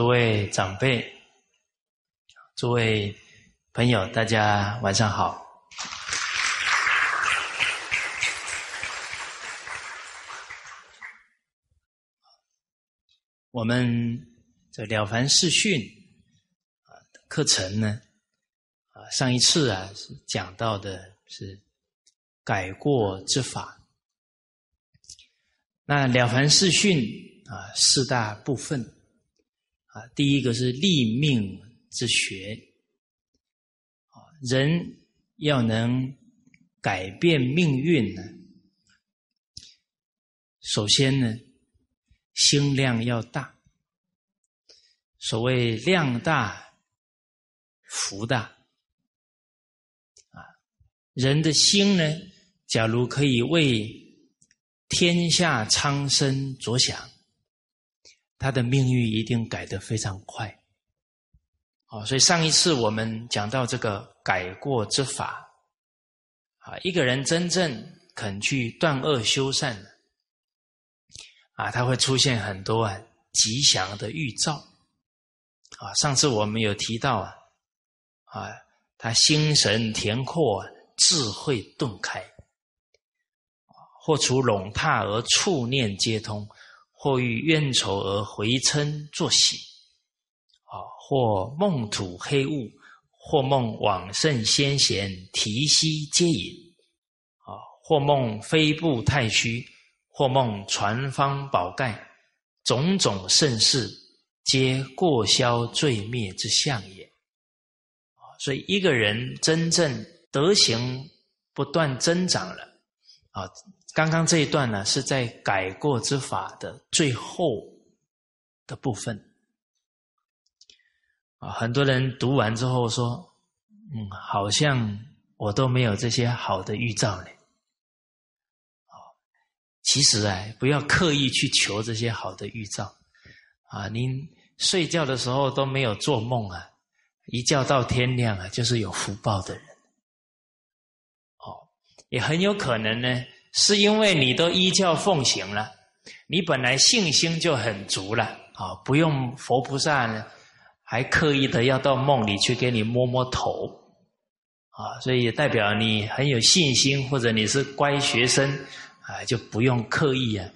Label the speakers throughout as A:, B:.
A: 诸位长辈、诸位朋友，大家晚上好。我们这《了凡四训》啊课程呢，啊上一次啊是讲到的是改过之法。那《了凡四训》啊四大部分啊，第一个是立命之学，啊人要能改变命运呢，首先呢。心量要大，所谓量大福大啊。人的心呢，假如可以为天下苍生着想，他的命运一定改得非常快。哦，所以上一次我们讲到这个改过之法啊，一个人真正肯去断恶修善。啊，他会出现很多啊吉祥的预兆，啊，上次我们有提到啊，啊，他心神恬阔，智慧顿开，或除笼榻而触念皆通，或遇冤仇而回嗔作喜，啊，或梦吐黑雾，或梦往圣先贤提膝接引，啊，或梦飞步太虚。或梦传方宝盖，种种盛事，皆过消罪灭之相也。所以一个人真正德行不断增长了，啊，刚刚这一段呢是在改过之法的最后的部分，啊，很多人读完之后说，嗯，好像我都没有这些好的预兆呢。哦其实啊，不要刻意去求这些好的预兆啊！您睡觉的时候都没有做梦啊，一觉到天亮啊，就是有福报的人。哦，也很有可能呢，是因为你都依教奉行了，你本来信心就很足了啊，不用佛菩萨呢，还刻意的要到梦里去给你摸摸头啊，所以也代表你很有信心，或者你是乖学生。啊，就不用刻意啊，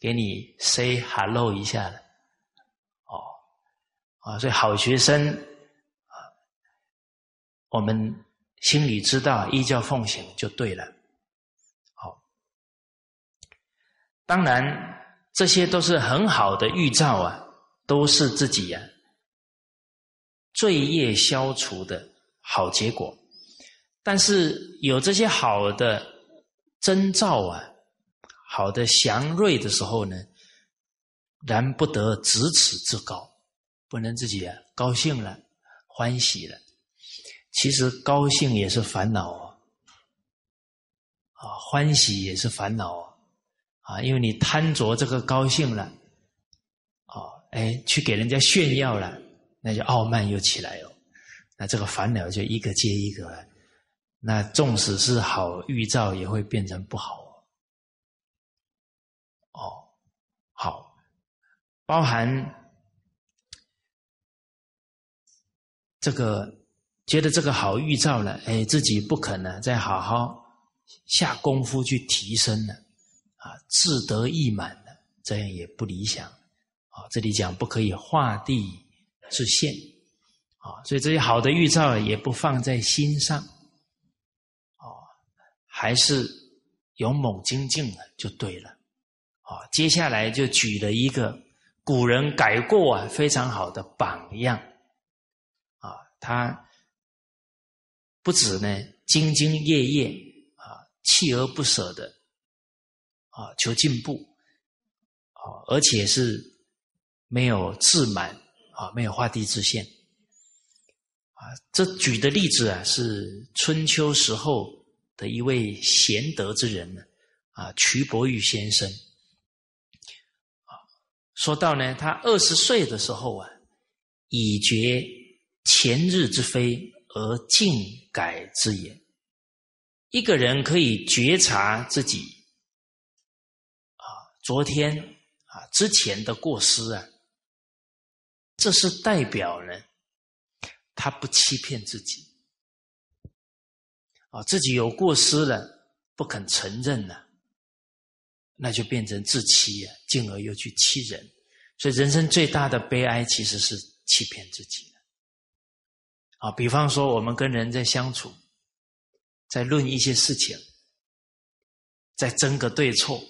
A: 给你 say hello 一下了，哦，啊，所以好学生啊，我们心里知道依教奉行就对了，好，当然这些都是很好的预兆啊，都是自己呀罪业消除的好结果，但是有这些好的征兆啊。好的祥瑞的时候呢，然不得咫尺之高，不能自己啊高兴了、欢喜了。其实高兴也是烦恼啊，啊欢喜也是烦恼啊，啊，因为你贪着这个高兴了，哦，哎，去给人家炫耀了，那就傲慢又起来了，那这个烦恼就一个接一个，那纵使是好预兆，也会变成不好。哦好，包含这个觉得这个好预兆了，哎，自己不可能再好好下功夫去提升了，啊自得意满的，这样也不理想。啊，这里讲不可以画地自限，啊，所以这些好的预兆也不放在心上，哦，还是勇猛精进了就对了。啊，接下来就举了一个古人改过啊非常好的榜样，啊，他不止呢兢兢业业啊，锲而不舍的啊求进步，啊，而且是没有自满啊，没有画地自限，啊，这举的例子啊是春秋时候的一位贤德之人呢，啊，瞿伯玉先生。说到呢，他二十岁的时候啊，已觉前日之非而尽改之也。一个人可以觉察自己，昨天啊之前的过失啊，这是代表呢，他不欺骗自己，啊，自己有过失了，不肯承认了，那就变成自欺啊，进而又去欺人，所以人生最大的悲哀其实是欺骗自己。啊，比方说我们跟人在相处，在论一些事情，在争个对错，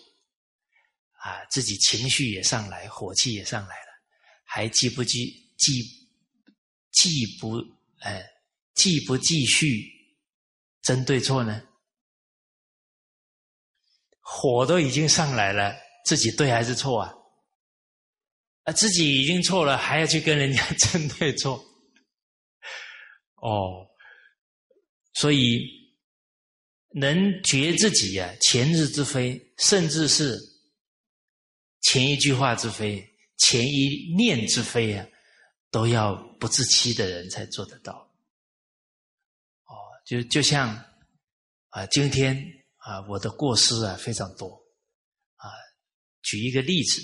A: 啊，自己情绪也上来，火气也上来了。还继不继继继不哎继不继续争对错呢？火都已经上来了，自己对还是错啊？啊，自己已经错了，还要去跟人家 争对错？哦，所以能觉自己呀前日之非，甚至是前一句话之非。前一念之非啊，都要不自欺的人才做得到。哦，就就像啊，今天啊，我的过失啊非常多啊。举一个例子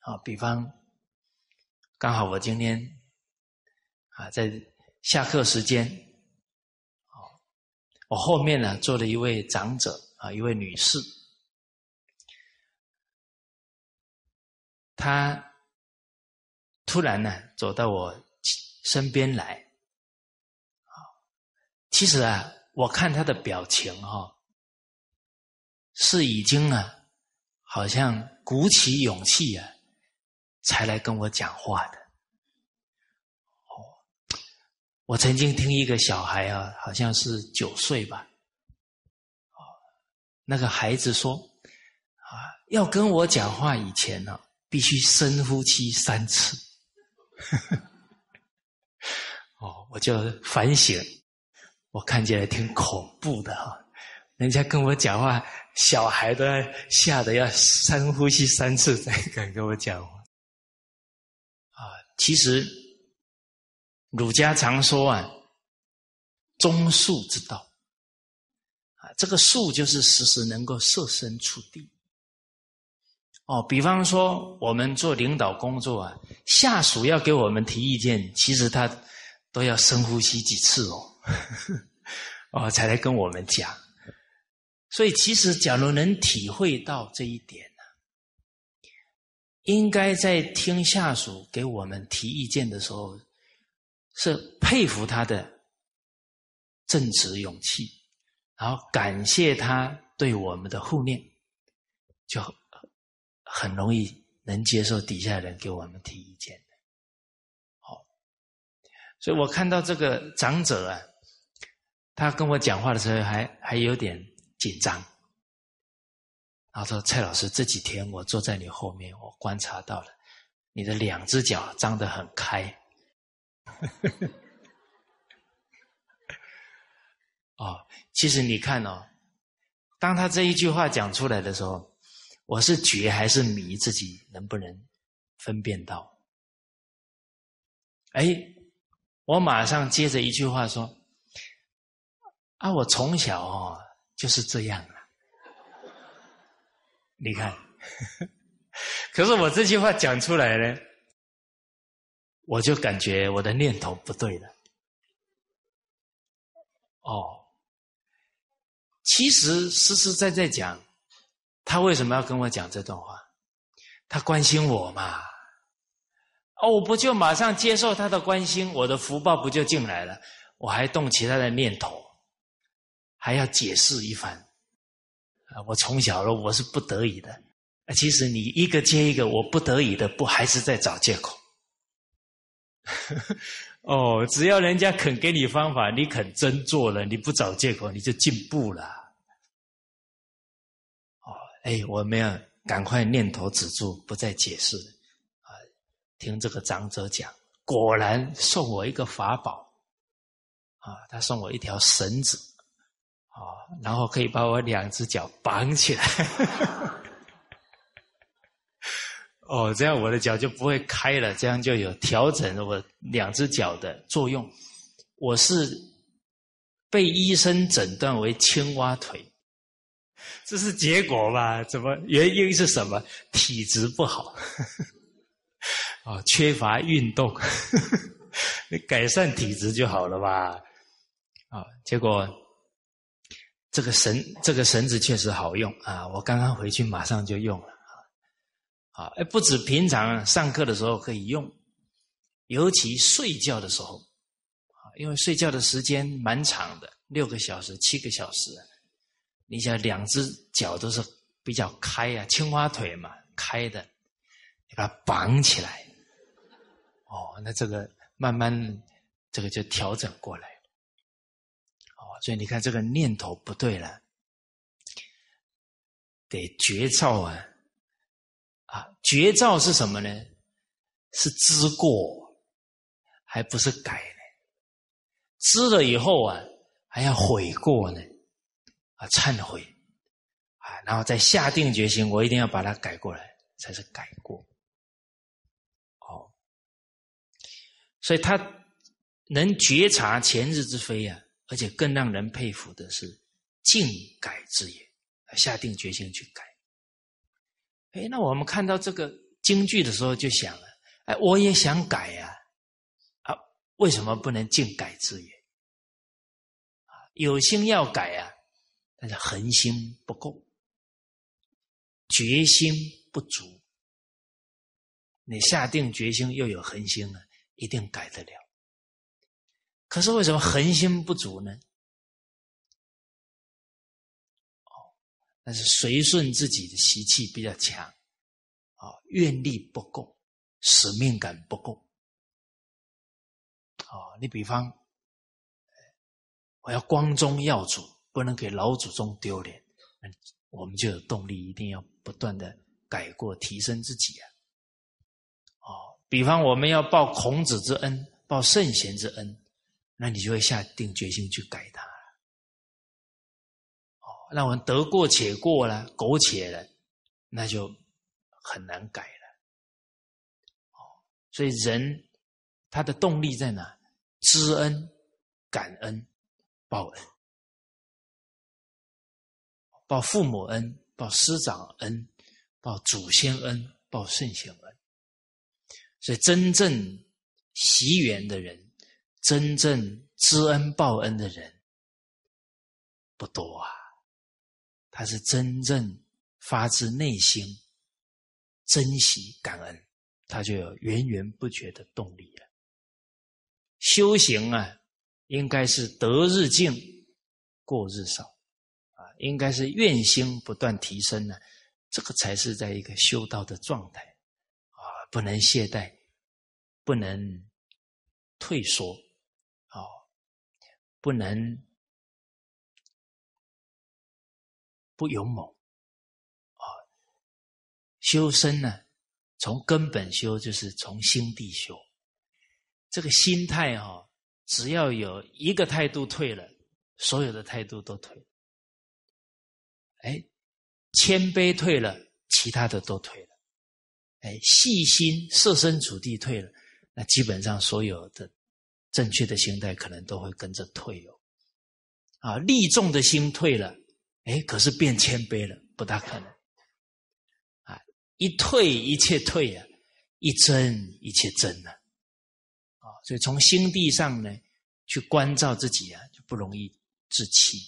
A: 啊，比方刚好我今天啊在下课时间，哦，我后面呢坐了一位长者啊，一位女士。他突然呢走到我身边来，其实啊，我看他的表情哈，是已经啊，好像鼓起勇气啊，才来跟我讲话的。哦，我曾经听一个小孩啊，好像是九岁吧，哦，那个孩子说，啊，要跟我讲话以前呢。必须深呼吸三次。哦，我就反省，我看起来挺恐怖的哈。人家跟我讲话，小孩都要吓得要深呼吸三次才敢跟我讲话。啊，其实儒家常说啊，忠恕之道。啊，这个恕就是时时能够设身处地。哦，比方说我们做领导工作啊，下属要给我们提意见，其实他都要深呼吸几次哦，哦才来跟我们讲。所以其实，假如能体会到这一点呢，应该在听下属给我们提意见的时候，是佩服他的正直勇气，然后感谢他对我们的护念，就。很容易能接受底下人给我们提意见的，好，所以我看到这个长者啊，他跟我讲话的时候还还有点紧张，然后说：“蔡老师，这几天我坐在你后面，我观察到了你的两只脚张得很开。”哦，其实你看哦，当他这一句话讲出来的时候。我是觉还是迷，自己能不能分辨到？哎，我马上接着一句话说：“啊，我从小哦就是这样啊。”你看，可是我这句话讲出来呢，我就感觉我的念头不对了。哦，其实实实在在讲。他为什么要跟我讲这段话？他关心我嘛？哦，我不就马上接受他的关心，我的福报不就进来了？我还动其他的念头，还要解释一番。啊，我从小了，我是不得已的。啊，其实你一个接一个，我不得已的，不还是在找借口？哦，只要人家肯给你方法，你肯真做了，你不找借口，你就进步了。哎，我们要赶快念头止住，不再解释啊！听这个长者讲，果然送我一个法宝啊！他送我一条绳子啊，然后可以把我两只脚绑起来。哦，这样我的脚就不会开了，这样就有调整我两只脚的作用。我是被医生诊断为青蛙腿。这是结果吧？怎么原因是什么？体质不好。啊，缺乏运动，你改善体质就好了吧？啊，结果这个绳这个绳子确实好用啊！我刚刚回去马上就用了啊！不止平常上课的时候可以用，尤其睡觉的时候，因为睡觉的时间蛮长的，六个小时、七个小时，你想两只脚都是比较开啊，青蛙腿嘛，开的，你把它绑起来。哦，那这个慢慢，这个就调整过来。哦，所以你看这个念头不对了，得绝照啊！啊，绝照是什么呢？是知过，还不是改呢。知了以后啊，还要悔过呢，啊，忏悔啊，然后再下定决心，我一定要把它改过来，才是改过。哦所以他能觉察前日之非啊，而且更让人佩服的是静改之也，下定决心去改。哎，那我们看到这个京剧的时候，就想了：哎，我也想改呀，啊，为什么不能静改之也？有心要改啊，但是恒心不够，决心不足。你下定决心又有恒心了。一定改得了，可是为什么恒心不足呢？哦，那是随顺自己的习气比较强，啊，愿力不够，使命感不够。哦，你比方，我要光宗耀祖，不能给老祖宗丢脸，我们就有动力，一定要不断的改过，提升自己啊。哦比方我们要报孔子之恩，报圣贤之恩，那你就会下定决心去改它。哦，那我们得过且过了，苟且了，那就很难改了。哦，所以人他的动力在哪？知恩、感恩、报恩，报父母恩，报师长恩，报祖先恩，报圣贤恩。所以，真正习缘的人，真正知恩报恩的人不多啊。他是真正发自内心珍惜感恩，他就有源源不绝的动力了。修行啊，应该是得日进，过日少，应该是愿心不断提升呢，这个才是在一个修道的状态啊，不能懈怠。不能退缩，哦，不能不勇猛，啊，修身呢，从根本修就是从心地修。这个心态哈，只要有一个态度退了，所有的态度都退。哎，谦卑退了，其他的都退了。哎，细心设身处地退了。那基本上所有的正确的心态可能都会跟着退哦，啊，利众的心退了，哎，可是变谦卑了，不大可能，啊，一退一切退啊，一真一切真了，啊，所以从心地上呢去关照自己啊，就不容易自欺。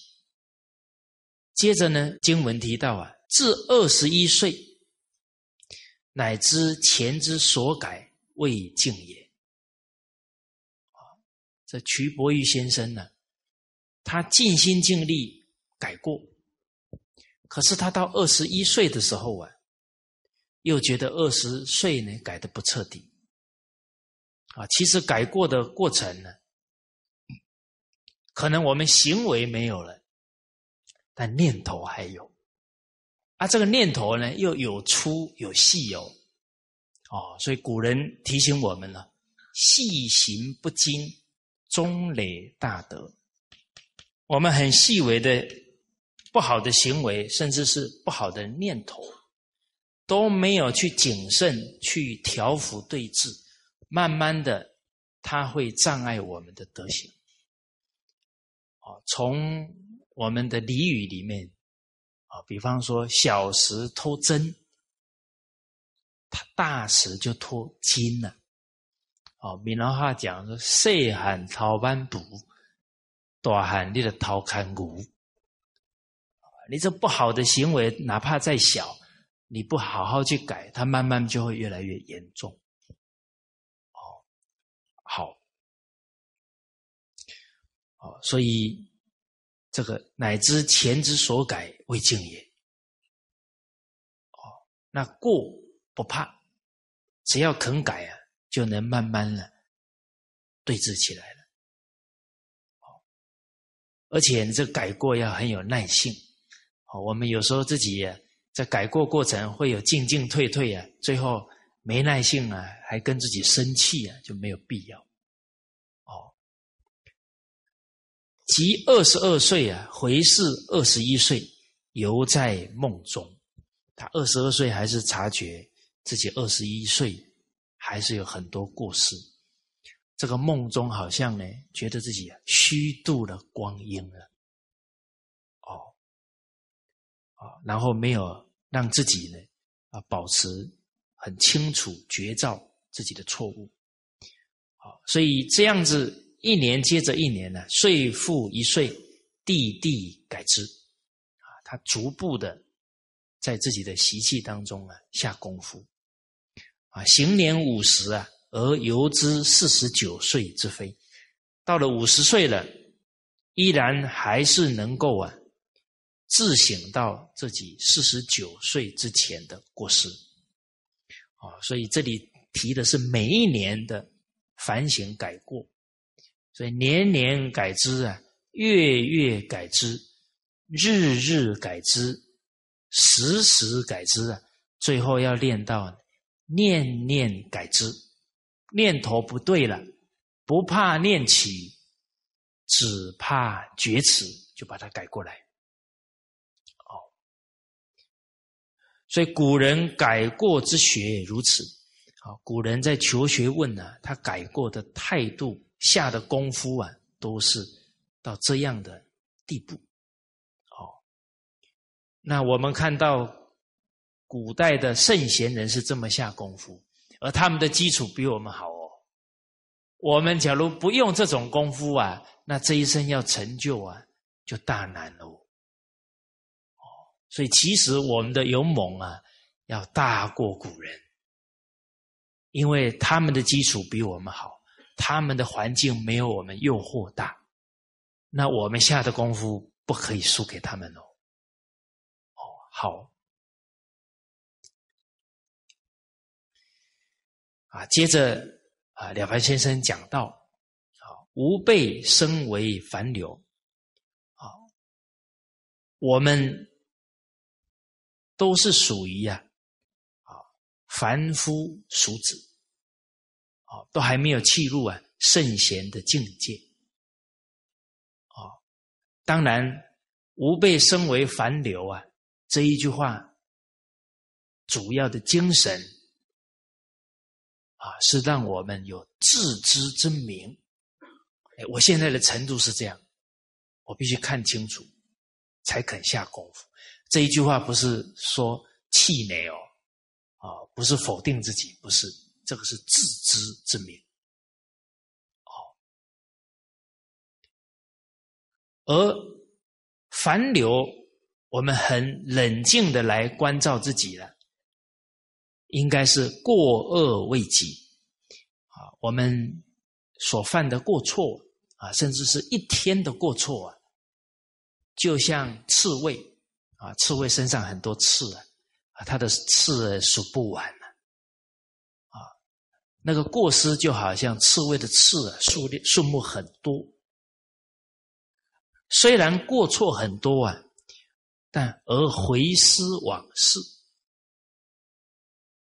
A: 接着呢，经文提到啊，至二十一岁，乃知前之所改。未尽也，啊，这瞿伯玉先生呢，他尽心尽力改过，可是他到二十一岁的时候啊，又觉得二十岁呢改的不彻底，啊，其实改过的过程呢，可能我们行为没有了，但念头还有，啊，这个念头呢又有粗有细哦。哦，所以古人提醒我们了：细行不精，终累大德。我们很细微的不好的行为，甚至是不好的念头，都没有去谨慎、去调伏对治，慢慢的，它会障碍我们的德行。哦，从我们的俚语里面，啊，比方说小时偷针。他大石就偷金了。哦，闽南话讲说：“细汉掏板布，大汉你的掏看骨。”你这不好的行为，哪怕再小，你不好好去改，它慢慢就会越来越严重。哦，好，哦，所以这个乃知前之所改未尽也。哦，那过不怕，只要肯改啊，就能慢慢的对峙起来了。哦，而且这改过要很有耐性。哦，我们有时候自己在改过过程会有进进退退啊，最后没耐性啊，还跟自己生气啊，就没有必要。即二十二岁啊，回视二十一岁，犹在梦中。他二十二岁还是察觉自己二十一岁还是有很多过失。这个梦中好像呢，觉得自己虚度了光阴了。啊，然后没有让自己呢啊保持很清楚觉照自己的错误，好，所以这样子一年接着一年呢，岁复一岁，地地改之，啊，他逐步的在自己的习气当中啊下功夫，啊，行年五十啊，而犹知四十九岁之非，到了五十岁了，依然还是能够啊。自省到自己四十九岁之前的过失，啊，所以这里提的是每一年的反省改过，所以年年改之啊，月月改之，日日改之，时时改之啊，最后要练到念念改之，念头不对了，不怕念起，只怕觉迟，就把它改过来。所以古人改过之学如此，好，古人在求学问呢，他改过的态度、下的功夫啊，都是到这样的地步。哦，那我们看到古代的圣贤人是这么下功夫，而他们的基础比我们好哦。我们假如不用这种功夫啊，那这一生要成就啊，就大难喽。所以，其实我们的勇猛啊，要大过古人，因为他们的基础比我们好，他们的环境没有我们诱惑大，那我们下的功夫不可以输给他们哦。哦，好，啊，接着啊，了凡先生讲到，啊，吾辈身为凡流，啊，我们。都是属于呀，啊，凡夫俗子，哦，都还没有契入啊圣贤的境界，啊，当然吾辈身为凡流啊，这一句话主要的精神啊，是让我们有自知之明。哎，我现在的程度是这样，我必须看清楚，才肯下功夫。这一句话不是说气馁哦，啊，不是否定自己，不是，这个是自知之明，哦。而凡流，我们很冷静的来关照自己了，应该是过恶未及，啊，我们所犯的过错啊，甚至是一天的过错啊，就像刺猬。啊，刺猬身上很多刺啊，它的刺数不完，那个过失就好像刺猬的刺啊，数量数目很多。虽然过错很多啊，但而回思往事，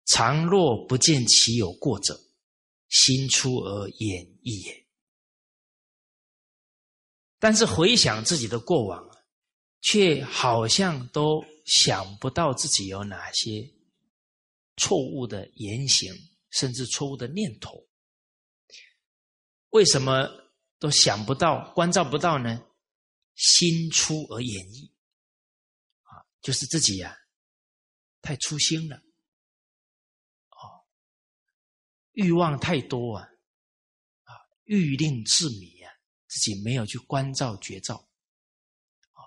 A: 常若不见其有过者，心出而演绎也。但是回想自己的过往。却好像都想不到自己有哪些错误的言行，甚至错误的念头。为什么都想不到、关照不到呢？心粗而言意，啊，就是自己呀，太粗心了。哦，欲望太多啊，啊，欲令自迷啊，自己没有去关照觉照，啊，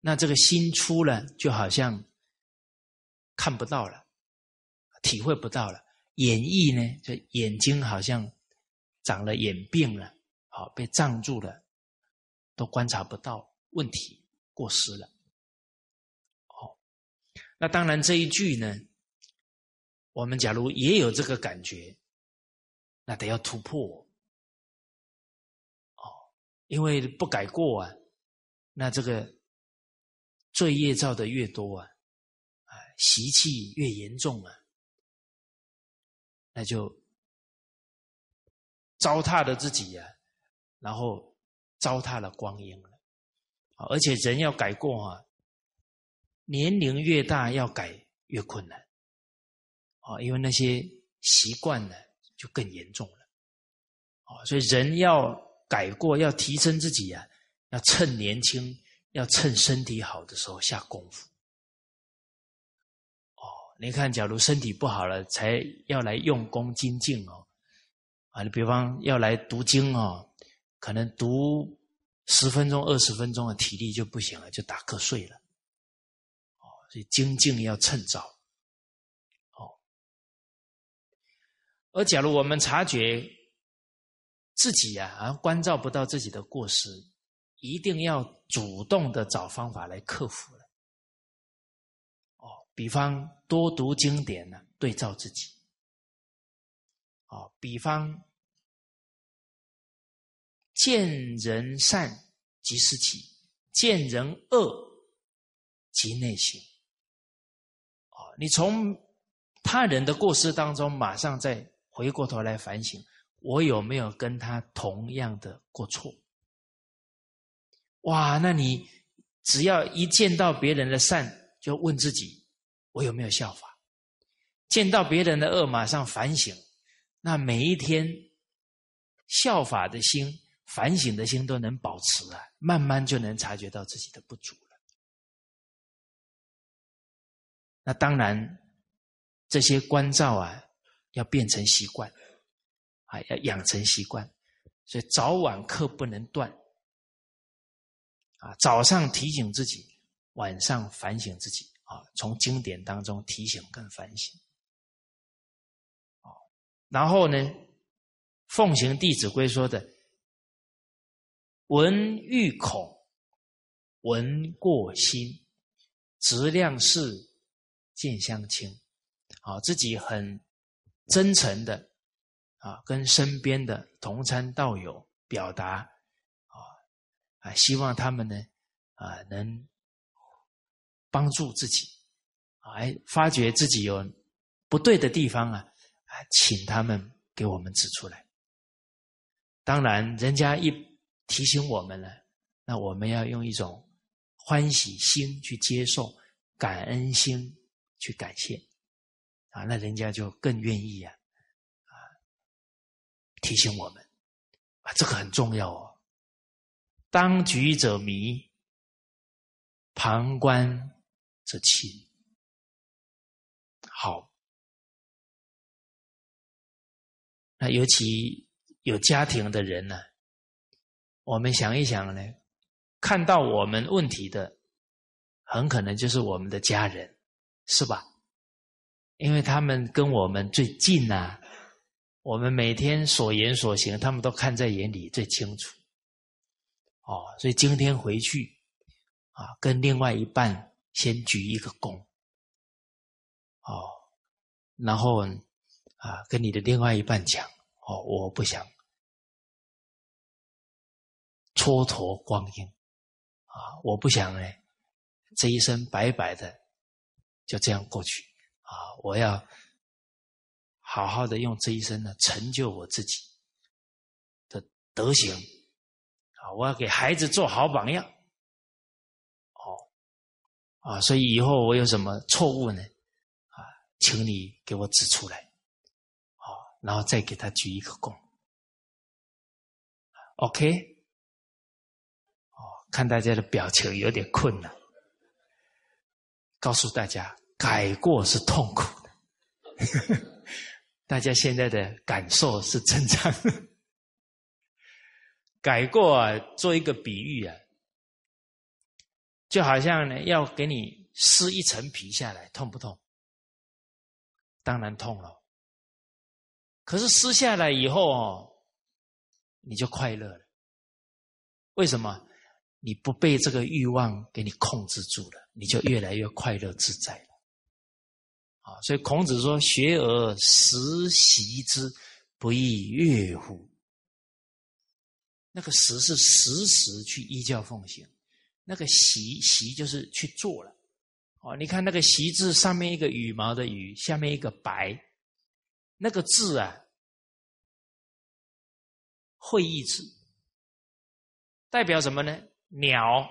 A: 那这个心出了，就好像看不到了，体会不到了。眼翳呢，就眼睛好像长了眼病了，好被障住了，都观察不到问题，过失了。哦，那当然这一句呢。我们假如也有这个感觉，那得要突破哦，因为不改过啊，那这个罪业造的越多啊，啊，习气越严重啊，那就糟蹋了自己呀，然后糟蹋了光阴了。而且人要改过啊，年龄越大要改越困难。啊，因为那些习惯呢，就更严重了。啊，所以人要改过，要提升自己啊，要趁年轻，要趁身体好的时候下功夫。你看，假如身体不好了，才要来用功精进哦。啊，你比方要来读经哦，可能读十分钟、二十分钟的体力就不行了，就打瞌睡了。哦，所以精进要趁早。哦而假如我们察觉自己呀，好像关照不到自己的过失，一定要主动的找方法来克服了。比方多读经典呢，对照自己。哦，比方见人善即思起，见人恶即内省。哦，你从他人的过失当中，马上再。回过头来反省，我有没有跟他同样的过错？哇，那你只要一见到别人的善，就问自己，我有没有效法？见到别人的恶，马上反省。那每一天效法的心、反省的心都能保持啊，慢慢就能察觉到自己的不足了。那当然，这些关照啊。要变成习惯，啊，要养成习惯，所以早晚课不能断，啊，早上提醒自己，晚上反省自己，啊，从经典当中提醒跟反省，哦，然后呢，奉行《弟子规》说的“闻欲恐，闻过心，质量事，见相亲”，啊，自己很。真诚的啊，跟身边的同参道友表达啊啊，希望他们呢啊能帮助自己，哎，发觉自己有不对的地方啊啊，请他们给我们指出来。当然，人家一提醒我们了，那我们要用一种欢喜心去接受，感恩心去感谢。啊，那人家就更愿意啊，啊，提醒我们啊，这个很重要哦。当局者迷，旁观者清。好，那尤其有家庭的人呢，我们想一想呢，看到我们问题的，很可能就是我们的家人，是吧？因为他们跟我们最近呐，我们每天所言所行，他们都看在眼里最清楚。哦，所以今天回去啊，跟另外一半先举一个躬。哦，然后啊，跟你的另外一半讲，哦，我不想蹉跎光阴，啊，我不想呢，这一生白白的就这样过去。啊！我要好好的用这一生呢，成就我自己的德行。啊！我要给孩子做好榜样。啊！所以以后我有什么错误呢？啊，请你给我指出来。好，然后再给他鞠一个躬。OK。哦，看大家的表情有点困难，告诉大家。改过是痛苦的，大家现在的感受是正常。改过啊，做一个比喻啊，就好像呢，要给你撕一层皮下来，痛不痛？当然痛了。可是撕下来以后哦，你就快乐了。为什么？你不被这个欲望给你控制住了，你就越来越快乐自在了。啊，所以孔子说：“学而时习之，不亦说乎？”那个“时”是时时去依教奉行，那个“习”习就是去做了。哦，你看那个“习”字上面一个羽毛的“羽”，下面一个“白”，那个字啊，会意字，代表什么呢？鸟，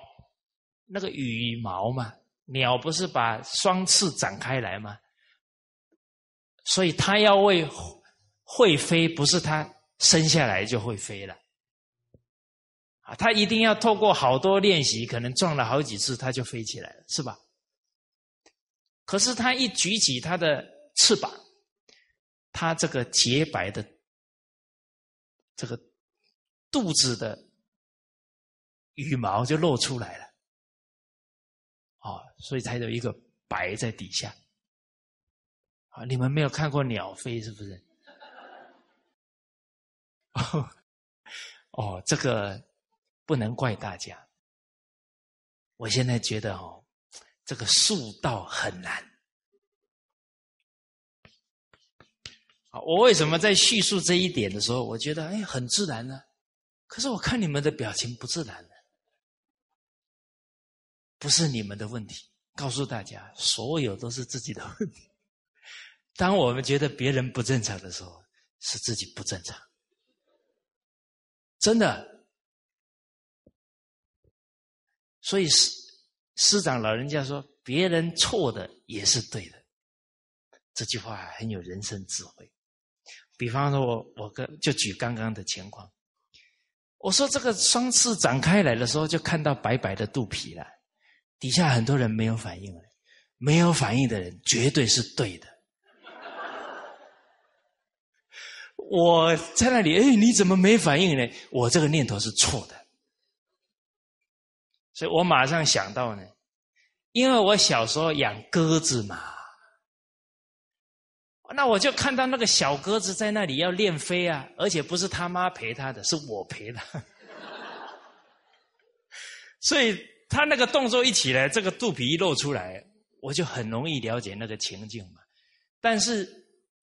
A: 那个羽毛嘛，鸟不是把双翅展开来吗？所以它要会会飞，不是它生下来就会飞了，啊，它一定要透过好多练习，可能撞了好几次，它就飞起来了，是吧？可是它一举起它的翅膀，它这个洁白的这个肚子的。羽毛就露出来了，哦，所以才有一个白在底下。啊，你们没有看过鸟飞是不是？哦，哦，这个不能怪大家。我现在觉得哦，这个树道很难。啊，我为什么在叙述这一点的时候，我觉得哎很自然呢？可是我看你们的表情不自然。不是你们的问题，告诉大家，所有都是自己的问题。当我们觉得别人不正常的时候，是自己不正常，真的。所以师师长老人家说，别人错的也是对的，这句话很有人生智慧。比方说，我我跟就举刚刚的情况，我说这个双翅展开来的时候，就看到白白的肚皮了。底下很多人没有反应了，没有反应的人绝对是对的。我在那里，哎，你怎么没反应呢？我这个念头是错的，所以我马上想到呢，因为我小时候养鸽子嘛，那我就看到那个小鸽子在那里要练飞啊，而且不是他妈陪他的，是我陪他，所以。他那个动作一起来，这个肚皮一露出来，我就很容易了解那个情境嘛。但是，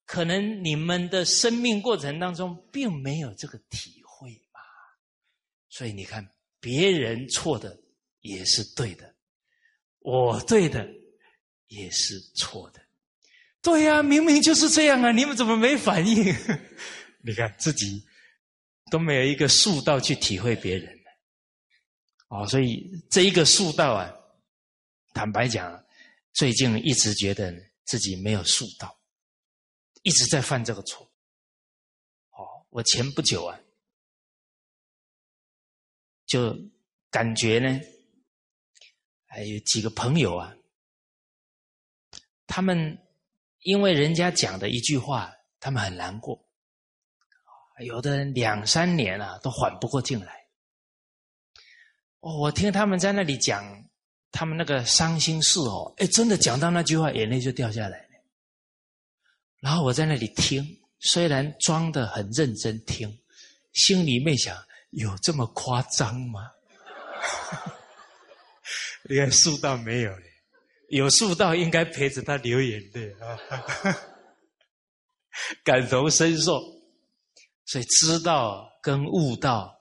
A: 可能你们的生命过程当中并没有这个体会嘛。所以你看，别人错的也是对的，我对的也是错的。对呀，明明就是这样啊，你们怎么没反应？你看自己都没有一个速道去体会别人。哦，所以这一个术道啊，坦白讲，最近一直觉得自己没有术道，一直在犯这个错。哦，我前不久啊，就感觉呢，还有几个朋友啊，他们因为人家讲的一句话，他们很难过，有的人两三年啊都缓不过劲来。哦，我听他们在那里讲他们那个伤心事哦，哎，真的讲到那句话，眼泪就掉下来。然后我在那里听，虽然装的很认真听，心里面想：有这么夸张吗？你看树道没有嘞，有树道应该陪着他流眼泪啊，感同身受。所以知道跟悟道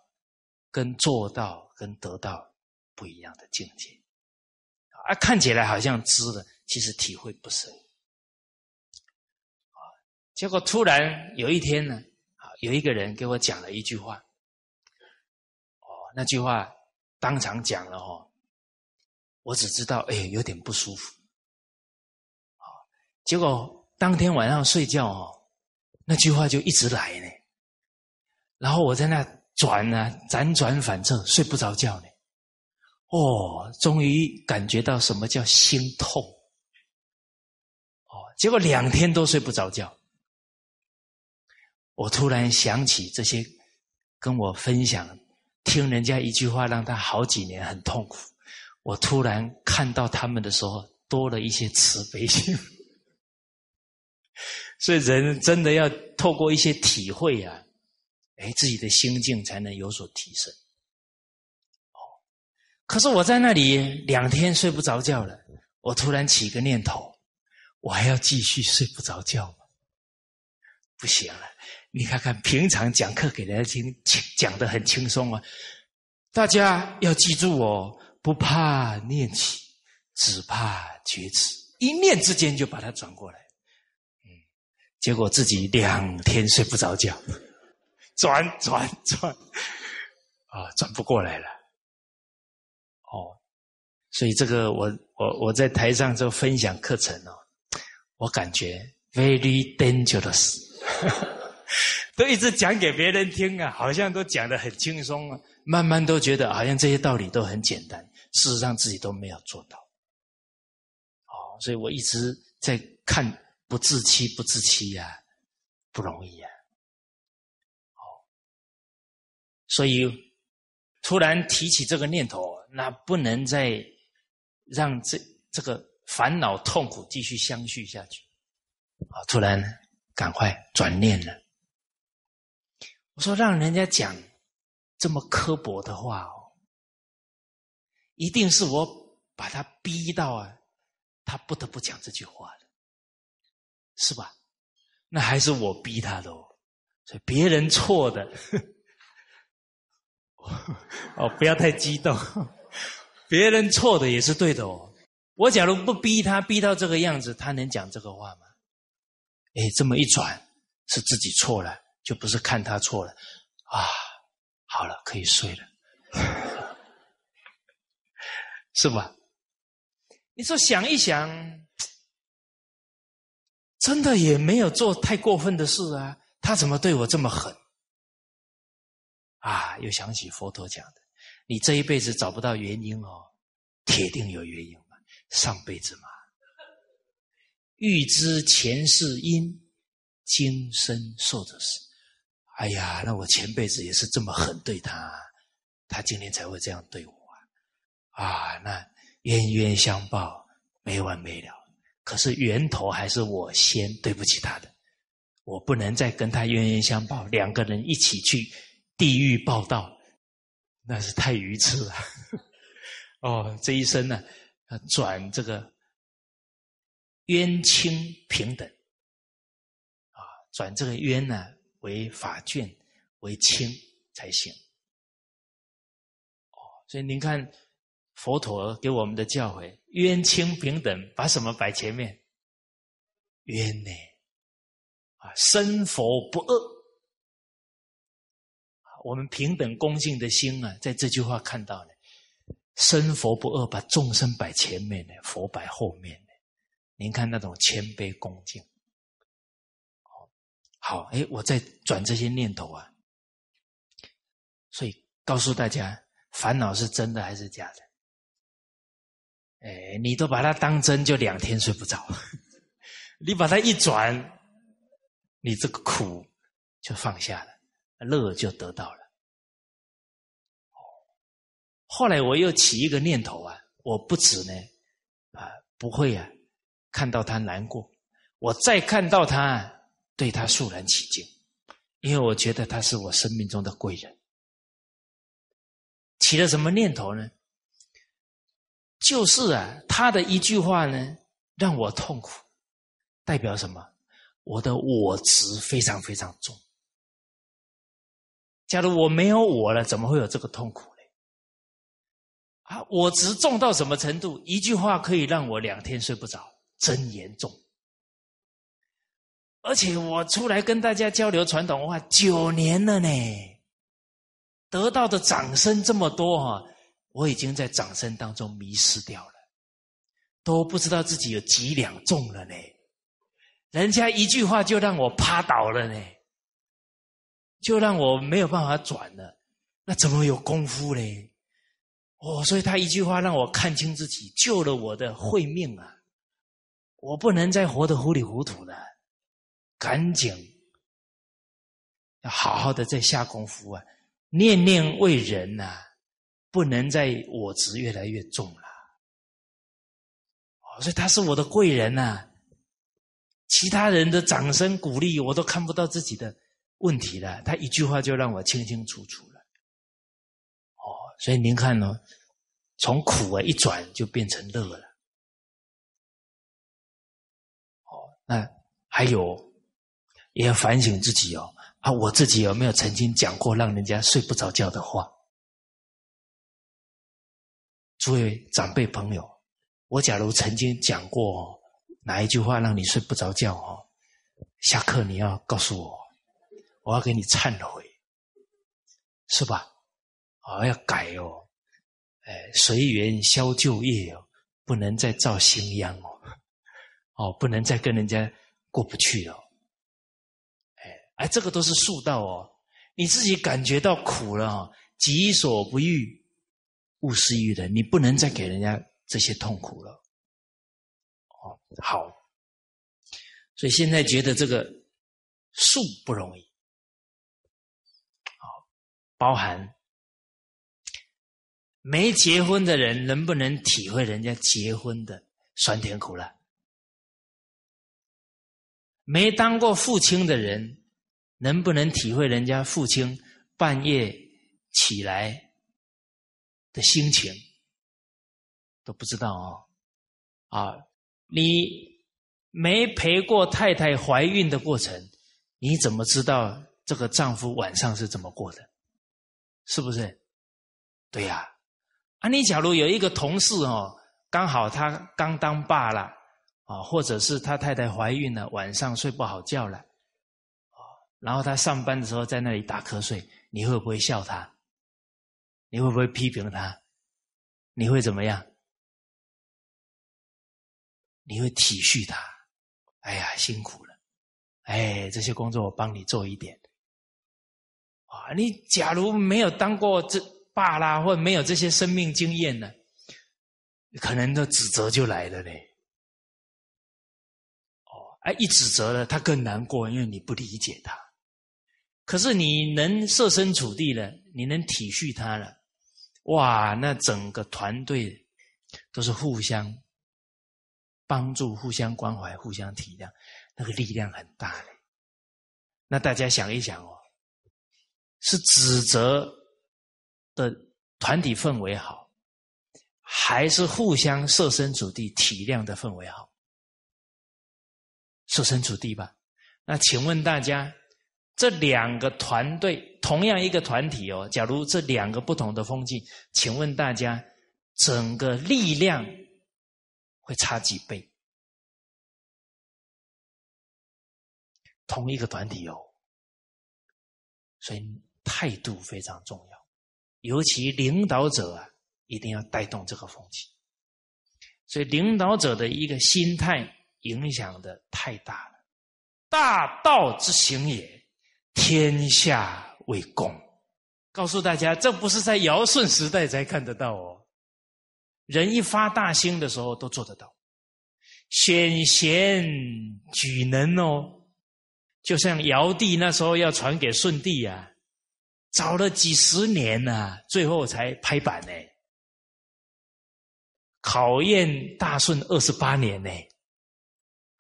A: 跟做到。跟得到不一样的境界，啊，看起来好像知了，其实体会不深。啊，结果突然有一天呢，啊，有一个人给我讲了一句话，哦，那句话当场讲了哦，我只知道哎，有点不舒服。啊，结果当天晚上睡觉哦，那句话就一直来呢，然后我在那。转呢，辗转反侧，睡不着觉呢。哦，终于感觉到什么叫心痛。哦，结果两天都睡不着觉。我突然想起这些跟我分享，听人家一句话让他好几年很痛苦。我突然看到他们的时候，多了一些慈悲心。所以人真的要透过一些体会啊，哎，自己的心境才能有所提升。哦，可是我在那里两天睡不着觉了，我突然起个念头，我还要继续睡不着觉吗？不行了，你看看平常讲课给大家听，讲的很轻松啊，大家要记住哦。不怕念起，只怕觉迟。一念之间就把它转过来，嗯，结果自己两天睡不着觉，转转转，啊，转不过来了。哦，所以这个我我我在台上就分享课程哦，我感觉 very dangerous，都一直讲给别人听啊，好像都讲的很轻松啊，慢慢都觉得好像这些道理都很简单。事实上，自己都没有做到，哦，所以我一直在看不自欺，不自欺呀，不容易呀，哦，所以突然提起这个念头，那不能再让这这个烦恼痛苦继续相续下去，啊，突然赶快转念了，我说让人家讲这么刻薄的话哦。一定是我把他逼到啊，他不得不讲这句话了，是吧？那还是我逼他的哦，所以别人错的，哦，不要太激动，别人错的也是对的哦。我假如不逼他，逼到这个样子，他能讲这个话吗？哎，这么一转，是自己错了，就不是看他错了啊。好了，可以睡了。是吧？你说想一想，真的也没有做太过分的事啊，他怎么对我这么狠？啊，又想起佛陀讲的，你这一辈子找不到原因哦，铁定有原因嘛，上辈子嘛，欲知前世因，今生受的是。哎呀，那我前辈子也是这么狠对他，他今天才会这样对我。啊，那冤冤相报没完没了。可是源头还是我先对不起他的，我不能再跟他冤冤相报，两个人一起去地狱报道，那是太愚痴了。哦，这一生呢，转这个冤亲平等，啊，转这个冤呢为法眷为亲才行。哦，所以您看。佛陀给我们的教诲：冤亲平等，把什么摆前面？冤呢？啊，生佛不恶。我们平等恭敬的心啊，在这句话看到了，生佛不恶，把众生摆前面呢，佛摆后面呢。您看那种谦卑恭敬。好，好，哎，我在转这些念头啊，所以告诉大家，烦恼是真的还是假的？哎，你都把它当真，就两天睡不着。你把它一转，你这个苦就放下了，乐就得到了。后来我又起一个念头啊，我不止呢，啊，不会啊，看到他难过，我再看到他，对他肃然起敬，因为我觉得他是我生命中的贵人。起了什么念头呢？就是啊，他的一句话呢，让我痛苦，代表什么？我的我执非常非常重。假如我没有我了，怎么会有这个痛苦呢？啊，我执重到什么程度？一句话可以让我两天睡不着，真严重。而且我出来跟大家交流传统文化九年了呢，得到的掌声这么多哈。我已经在掌声当中迷失掉了，都不知道自己有几两重了呢。人家一句话就让我趴倒了呢，就让我没有办法转了。那怎么有功夫呢？哦，所以他一句话让我看清自己，救了我的慧命啊！我不能再活得糊里糊涂了，赶紧要好好的再下功夫啊，念念为人呐，不能在我执越来越重了。哦，所以他是我的贵人呐，其他人的掌声鼓励我都看不到自己的问题了，他一句话就让我清清楚楚了。哦，所以您看呢，从苦啊一转就变成乐了。哦，那还有也要反省自己哦。啊，我自己有没有曾经讲过让人家睡不着觉的话？诸位长辈朋友，我假如曾经讲过哪一句话让你睡不着觉哦，下课你要告诉我，我要给你忏悔，是吧？啊，要改哦，哎，随缘消旧业哦，不能再造新殃哦，哦，不能再跟人家过不去了。哎，这个都是术道哦，你自己感觉到苦了，己所不欲，勿施于人。你不能再给人家这些痛苦了。哦，好，所以现在觉得这个术不容易。好，包含没结婚的人能不能体会人家结婚的酸甜苦辣？没当过父亲的人。能不能体会人家父亲半夜起来的心情，都不知道哦。啊，你没陪过太太怀孕的过程，你怎么知道这个丈夫晚上是怎么过的？是不是？对呀。啊，你假如有一个同事哦，刚好他刚当爸了啊，或者是他太太怀孕了，晚上睡不好觉了。然后他上班的时候在那里打瞌睡，你会不会笑他？你会不会批评他？你会怎么样？你会体恤他？哎呀，辛苦了！哎，这些工作我帮你做一点。啊，你假如没有当过这爸啦，或没有这些生命经验呢，可能的指责就来了嘞。哦，哎，一指责了，他更难过，因为你不理解他。可是你能设身处地了，你能体恤他了，哇！那整个团队都是互相帮助、互相关怀、互相体谅，那个力量很大的。那大家想一想哦，是指责的团体氛围好，还是互相设身处地体谅的氛围好？设身处地吧。那请问大家？这两个团队，同样一个团体哦。假如这两个不同的风气，请问大家，整个力量会差几倍？同一个团体哦，所以态度非常重要，尤其领导者啊，一定要带动这个风气。所以领导者的一个心态影响的太大了，大道之行也。天下为公，告诉大家，这不是在尧舜时代才看得到哦。人一发大心的时候，都做得到。选贤举能哦，就像尧帝那时候要传给舜帝啊，找了几十年呐，最后才拍板呢。考验大舜二十八年呢，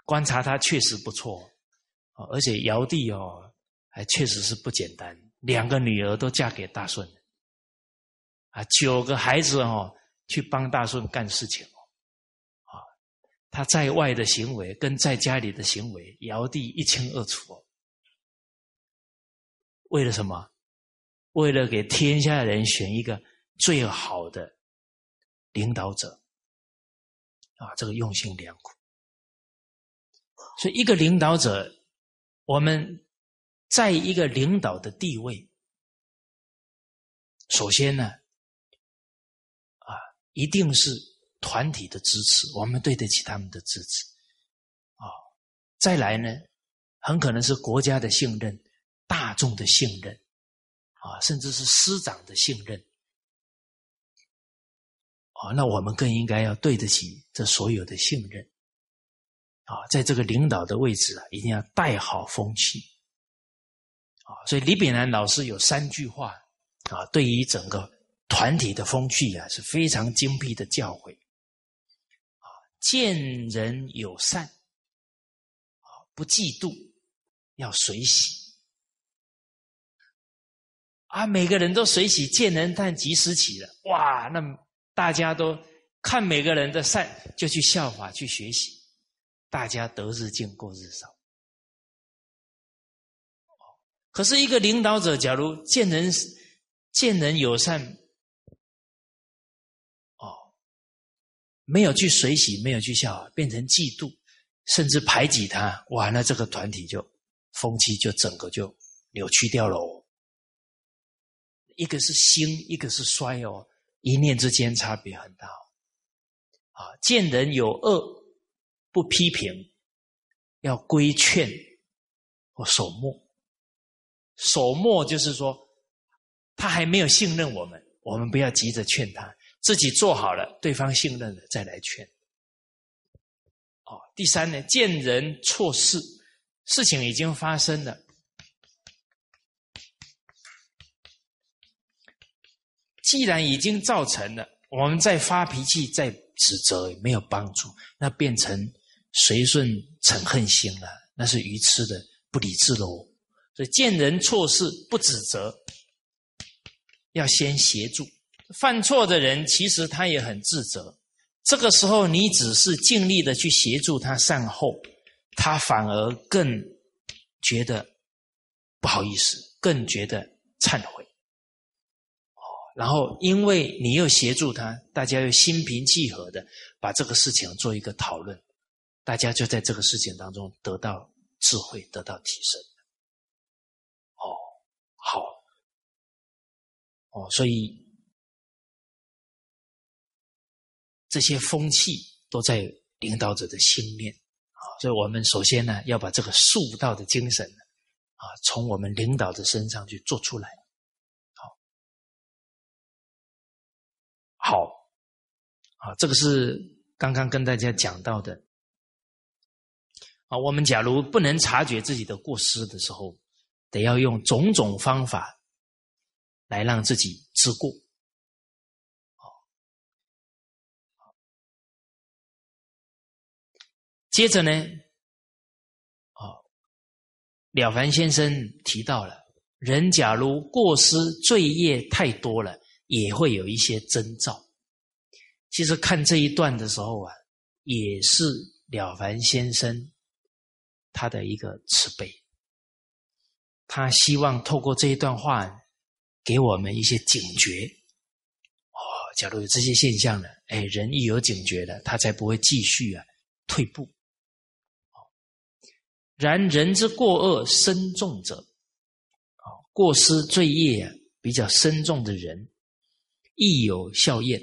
A: 观察他确实不错而且尧帝哦。还确实是不简单，两个女儿都嫁给大顺，啊，九个孩子哦，去帮大顺干事情哦，啊，他在外的行为跟在家里的行为，尧帝一清二楚哦。为了什么？为了给天下人选一个最好的领导者，啊，这个用心良苦。所以，一个领导者，我们。在一个领导的地位，首先呢，啊，一定是团体的支持，我们对得起他们的支持，啊，再来呢，很可能是国家的信任、大众的信任，啊，甚至是师长的信任，啊，那我们更应该要对得起这所有的信任，啊，在这个领导的位置啊，一定要带好风气。所以李炳南老师有三句话啊，对于整个团体的风气啊是非常精辟的教诲啊，见人友善啊，不嫉妒，要随喜啊，每个人都随喜，见人但及时起了，哇，那大家都看每个人的善，就去效法去学习，大家得日进，过日少。可是，一个领导者，假如见人见人友善，哦，没有去随喜，没有去笑，变成嫉妒，甚至排挤他，哇，那这个团体就风气就整个就扭曲掉了。哦。一个是兴，一个是衰哦，一念之间差别很大哦。啊，见人有恶不批评，要规劝或守默。守默就是说，他还没有信任我们，我们不要急着劝他，自己做好了，对方信任了再来劝。哦，第三呢，见人错事，事情已经发生了，既然已经造成了，我们再发脾气、再指责也没有帮助，那变成随顺嗔恨心了，那是愚痴的、不理智喽。所以见人错事不指责，要先协助。犯错的人其实他也很自责，这个时候你只是尽力的去协助他善后，他反而更觉得不好意思，更觉得忏悔。哦，然后因为你又协助他，大家又心平气和的把这个事情做一个讨论，大家就在这个事情当中得到智慧，得到提升。好，哦，所以这些风气都在领导者的心面啊，所以我们首先呢要把这个塑道的精神啊，从我们领导的身上去做出来。好，好，啊，这个是刚刚跟大家讲到的啊，我们假如不能察觉自己的过失的时候。得要用种种方法来让自己知过，好接着呢，哦，了凡先生提到了，人假如过失罪业太多了，也会有一些征兆。其实看这一段的时候啊，也是了凡先生他的一个慈悲。他希望透过这一段话，给我们一些警觉。哦，假如有这些现象了，哎，人一有警觉了，他才不会继续啊退步。然人之过恶深重者，啊，过失罪业啊比较深重的人，亦有效验，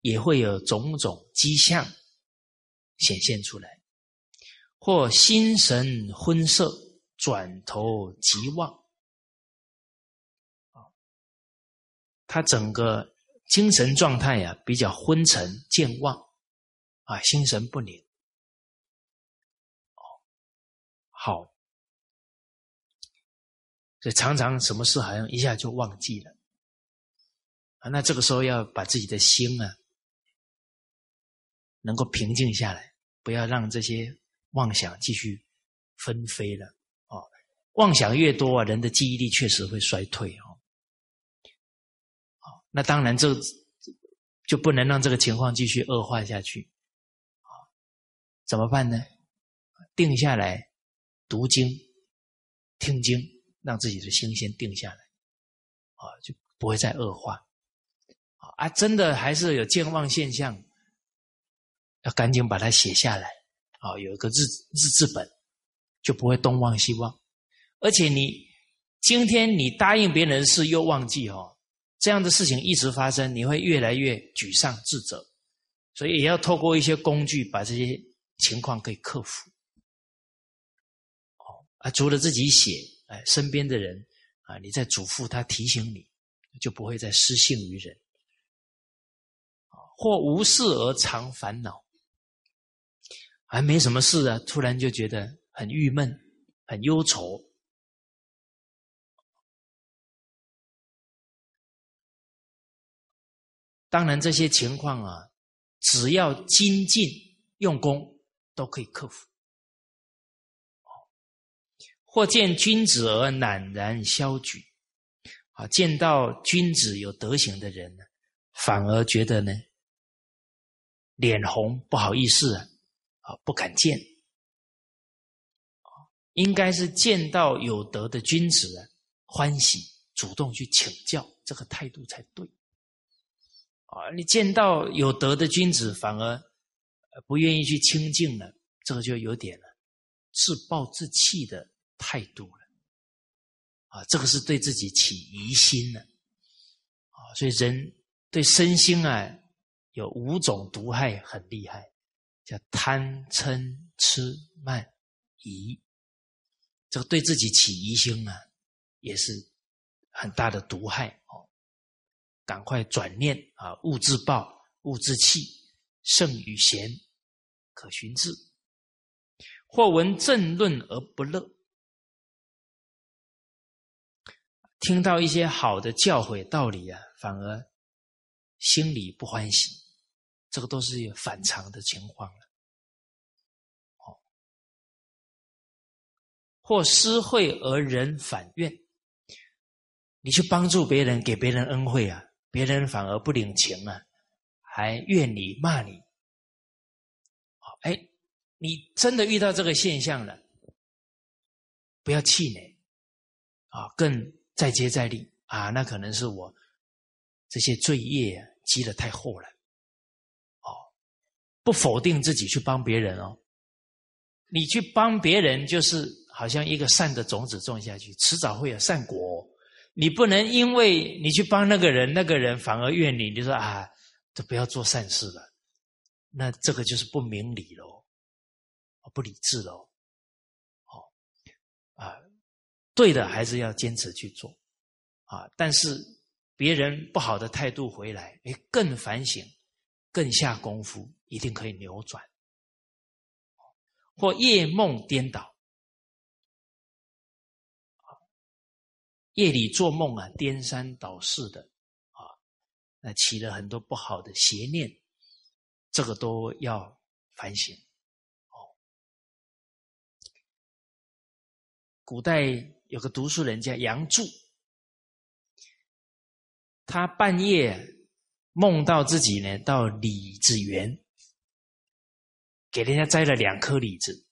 A: 也会有种种迹象显现出来，或心神昏涩。转头即忘，他整个精神状态呀比较昏沉健忘，啊，心神不宁，哦，好，所以常常什么事好像一下就忘记了，啊，那这个时候要把自己的心啊能够平静下来，不要让这些妄想继续纷飞了。哦妄想越多啊，人的记忆力确实会衰退哦。那当然这就不能让这个情况继续恶化下去。怎么办呢？定下来，读经、听经，让自己的心先定下来啊，就不会再恶化啊。真的还是有健忘现象，要赶紧把它写下来啊，有一个日日志本，就不会东忘西忘。而且你今天你答应别人的事又忘记哦，这样的事情一直发生，你会越来越沮丧自责，所以也要透过一些工具把这些情况可以克服。哦啊，除了自己写，哎，身边的人啊，你在嘱咐他提醒你，就不会再失信于人。或无事而常烦恼，还没什么事啊，突然就觉得很郁闷、很忧愁。当然这些情况啊，只要精进用功，都可以克服。或见君子而赧然消举，啊，见到君子有德行的人呢，反而觉得呢，脸红不好意思啊，不敢见。应该是见到有德的君子，欢喜主动去请教，这个态度才对。啊，你见到有德的君子，反而不愿意去亲近了，这个就有点了自暴自弃的态度了。啊，这个是对自己起疑心了。啊，所以人对身心啊有五种毒害很厉害，叫贪嗔痴慢疑。这个对自己起疑心啊，也是很大的毒害。赶快转念啊，勿自暴，勿自弃，圣与贤，可循志。或闻正论而不乐，听到一些好的教诲道理啊，反而心里不欢喜，这个都是反常的情况了。或施惠而人反怨，你去帮助别人，给别人恩惠啊，别人反而不领情啊，还怨你骂你。哎，你真的遇到这个现象了，不要气馁啊，更再接再厉啊，那可能是我这些罪业积得太厚了。哦，不否定自己去帮别人哦，你去帮别人就是。好像一个善的种子种下去，迟早会有善果。你不能因为你去帮那个人，那个人反而怨你，你说啊，就不要做善事了。那这个就是不明理喽，不理智喽。哦，啊，对的还是要坚持去做啊。但是别人不好的态度回来，哎，更反省，更下功夫，一定可以扭转。或夜梦颠倒。夜里做梦啊，颠三倒四的啊，那起了很多不好的邪念，这个都要反省。哦，古代有个读书人叫杨柱，他半夜梦到自己呢到李子园，给人家摘了两颗李子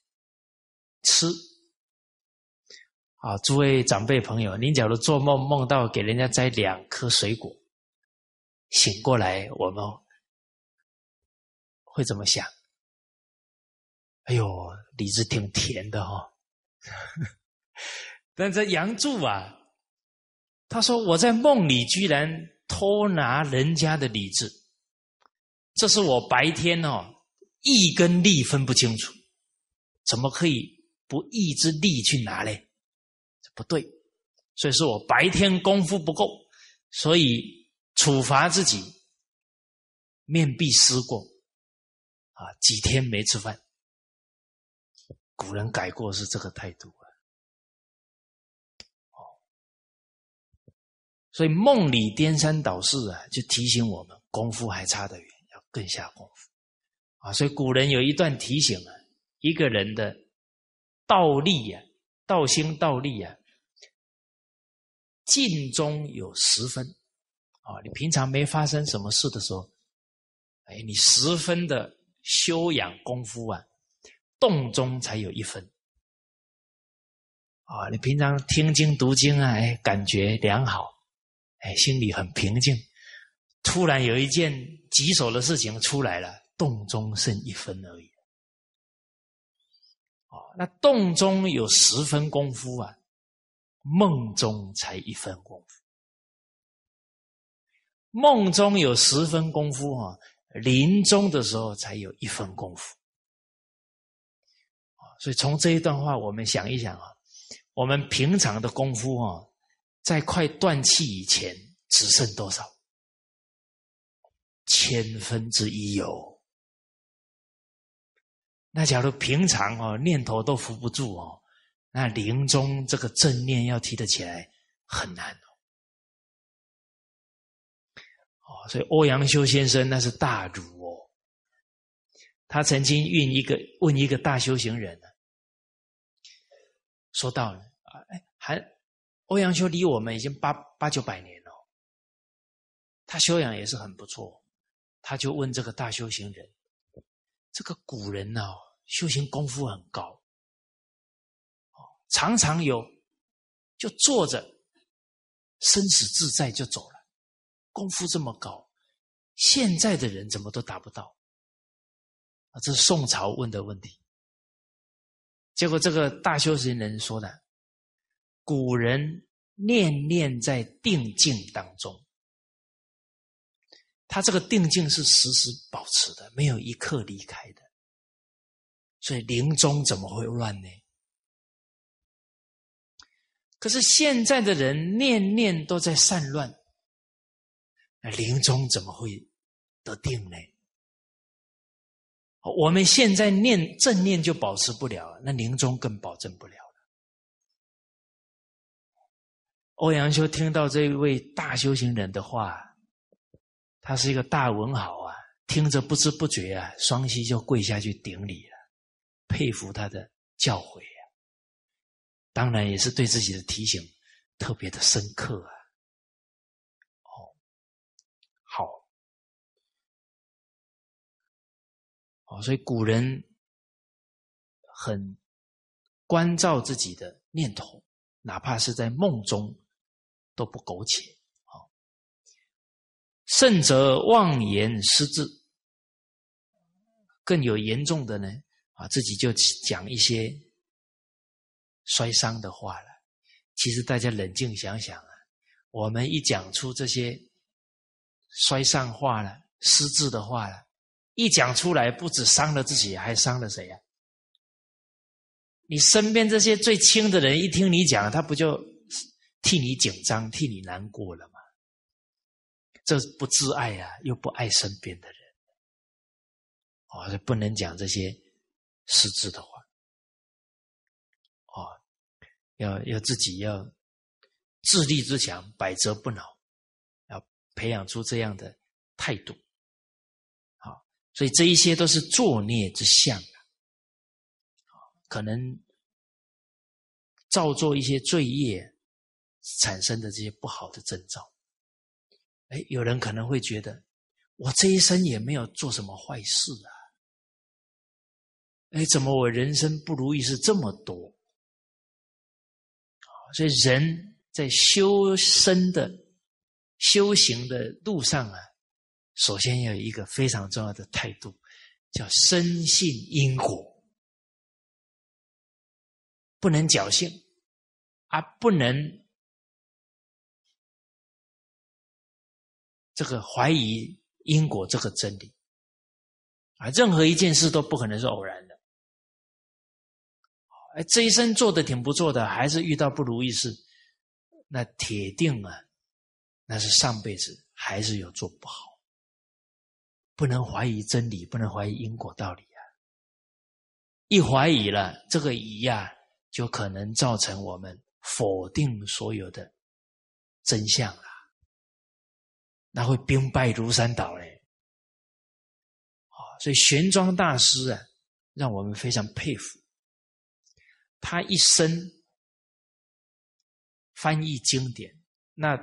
A: 吃。啊，诸位长辈朋友，您假如做梦梦到给人家摘两颗水果，醒过来我们会怎么想？哎呦，李子挺甜的哈！但这杨柱啊，他说我在梦里居然偷拿人家的李子，这是我白天哦义跟利分不清楚，怎么可以不义之利去拿嘞？不对，所以说我白天功夫不够，所以处罚自己，面壁思过，啊，几天没吃饭。古人改过是这个态度啊，哦，所以梦里颠三倒四啊，就提醒我们功夫还差得远，要更下功夫啊。所以古人有一段提醒啊，一个人的道力呀，道心道力啊。静中有十分，啊，你平常没发生什么事的时候，哎，你十分的修养功夫啊，动中才有一分，啊，你平常听经读经啊，哎，感觉良好，哎，心里很平静，突然有一件棘手的事情出来了，动中剩一分而已，哦，那动中有十分功夫啊。梦中才一分功夫，梦中有十分功夫啊，临终的时候才有一分功夫。所以从这一段话，我们想一想啊，我们平常的功夫啊，在快断气以前只剩多少？千分之一有。那假如平常哦，念头都扶不住哦。那临终这个正念要提得起来很难哦，哦，所以欧阳修先生那是大儒哦。他曾经问一个问一个大修行人呢，说到了啊，哎，还欧阳修离我们已经八八九百年了，他修养也是很不错。他就问这个大修行人：“这个古人呢，修行功夫很高，常常有就坐着生死自在就走了，功夫这么高，现在的人怎么都达不到？啊，这是宋朝问的问题。结果这个大修行人说的：古人念念在定境当中。”他这个定境是时时保持的，没有一刻离开的，所以临终怎么会乱呢？可是现在的人念念都在散乱，那临终怎么会得定呢？我们现在念正念就保持不了，那临终更保证不了了。欧阳修听到这一位大修行人的话。他是一个大文豪啊，听着不知不觉啊，双膝就跪下去顶礼了，佩服他的教诲。当然也是对自己的提醒特别的深刻啊。哦，好，哦，所以古人很关照自己的念头，哪怕是在梦中都不苟且。甚者妄言失志，更有严重的呢啊，自己就讲一些摔伤的话了。其实大家冷静想想啊，我们一讲出这些摔伤话了、失智的话了，一讲出来，不止伤了自己，还伤了谁呀？你身边这些最亲的人一听你讲，他不就替你紧张、替你难过了吗？这不自爱呀，又不爱身边的人，哦，不能讲这些失智的话，哦，要要自己要自立自强，百折不挠，要培养出这样的态度，好，所以这一些都是作孽之相啊，可能造作一些罪业产生的这些不好的征兆。哎，有人可能会觉得，我这一生也没有做什么坏事啊！哎，怎么我人生不如意事这么多？所以人在修身的修行的路上啊，首先要有一个非常重要的态度，叫深信因果，不能侥幸，而，不能。这个怀疑因果这个真理啊，任何一件事都不可能是偶然。哎，这一生做的挺不错的，还是遇到不如意事，那铁定啊，那是上辈子还是有做不好。不能怀疑真理，不能怀疑因果道理啊！一怀疑了，这个疑呀，就可能造成我们否定所有的真相了。那会兵败如山倒嘞！啊，所以玄奘大师啊，让我们非常佩服。他一生翻译经典，那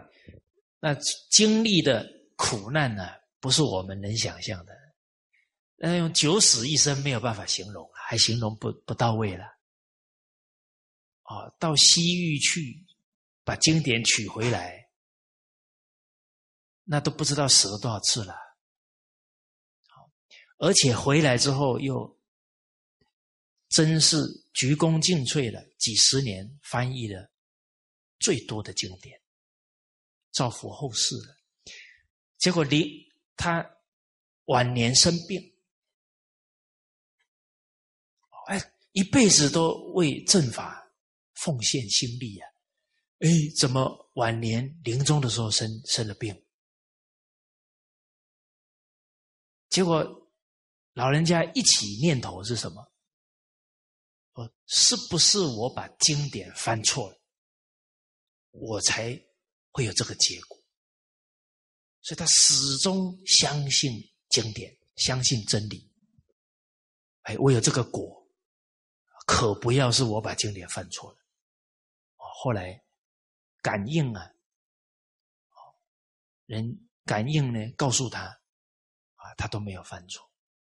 A: 那经历的苦难呢，不是我们能想象的。那用九死一生没有办法形容，还形容不不到位了。啊，到西域去把经典取回来。那都不知道死了多少次了，好，而且回来之后又真是鞠躬尽瘁了，几十年翻译了最多的经典，造福后世了。结果离他晚年生病，哎，一辈子都为正法奉献心力啊！哎，怎么晚年临终的时候生生了病？结果，老人家一起念头是什么？是不是我把经典翻错了，我才会有这个结果？所以他始终相信经典，相信真理。哎，我有这个果，可不要是我把经典犯错了。后来感应啊，人感应呢，告诉他，啊，他都没有犯错，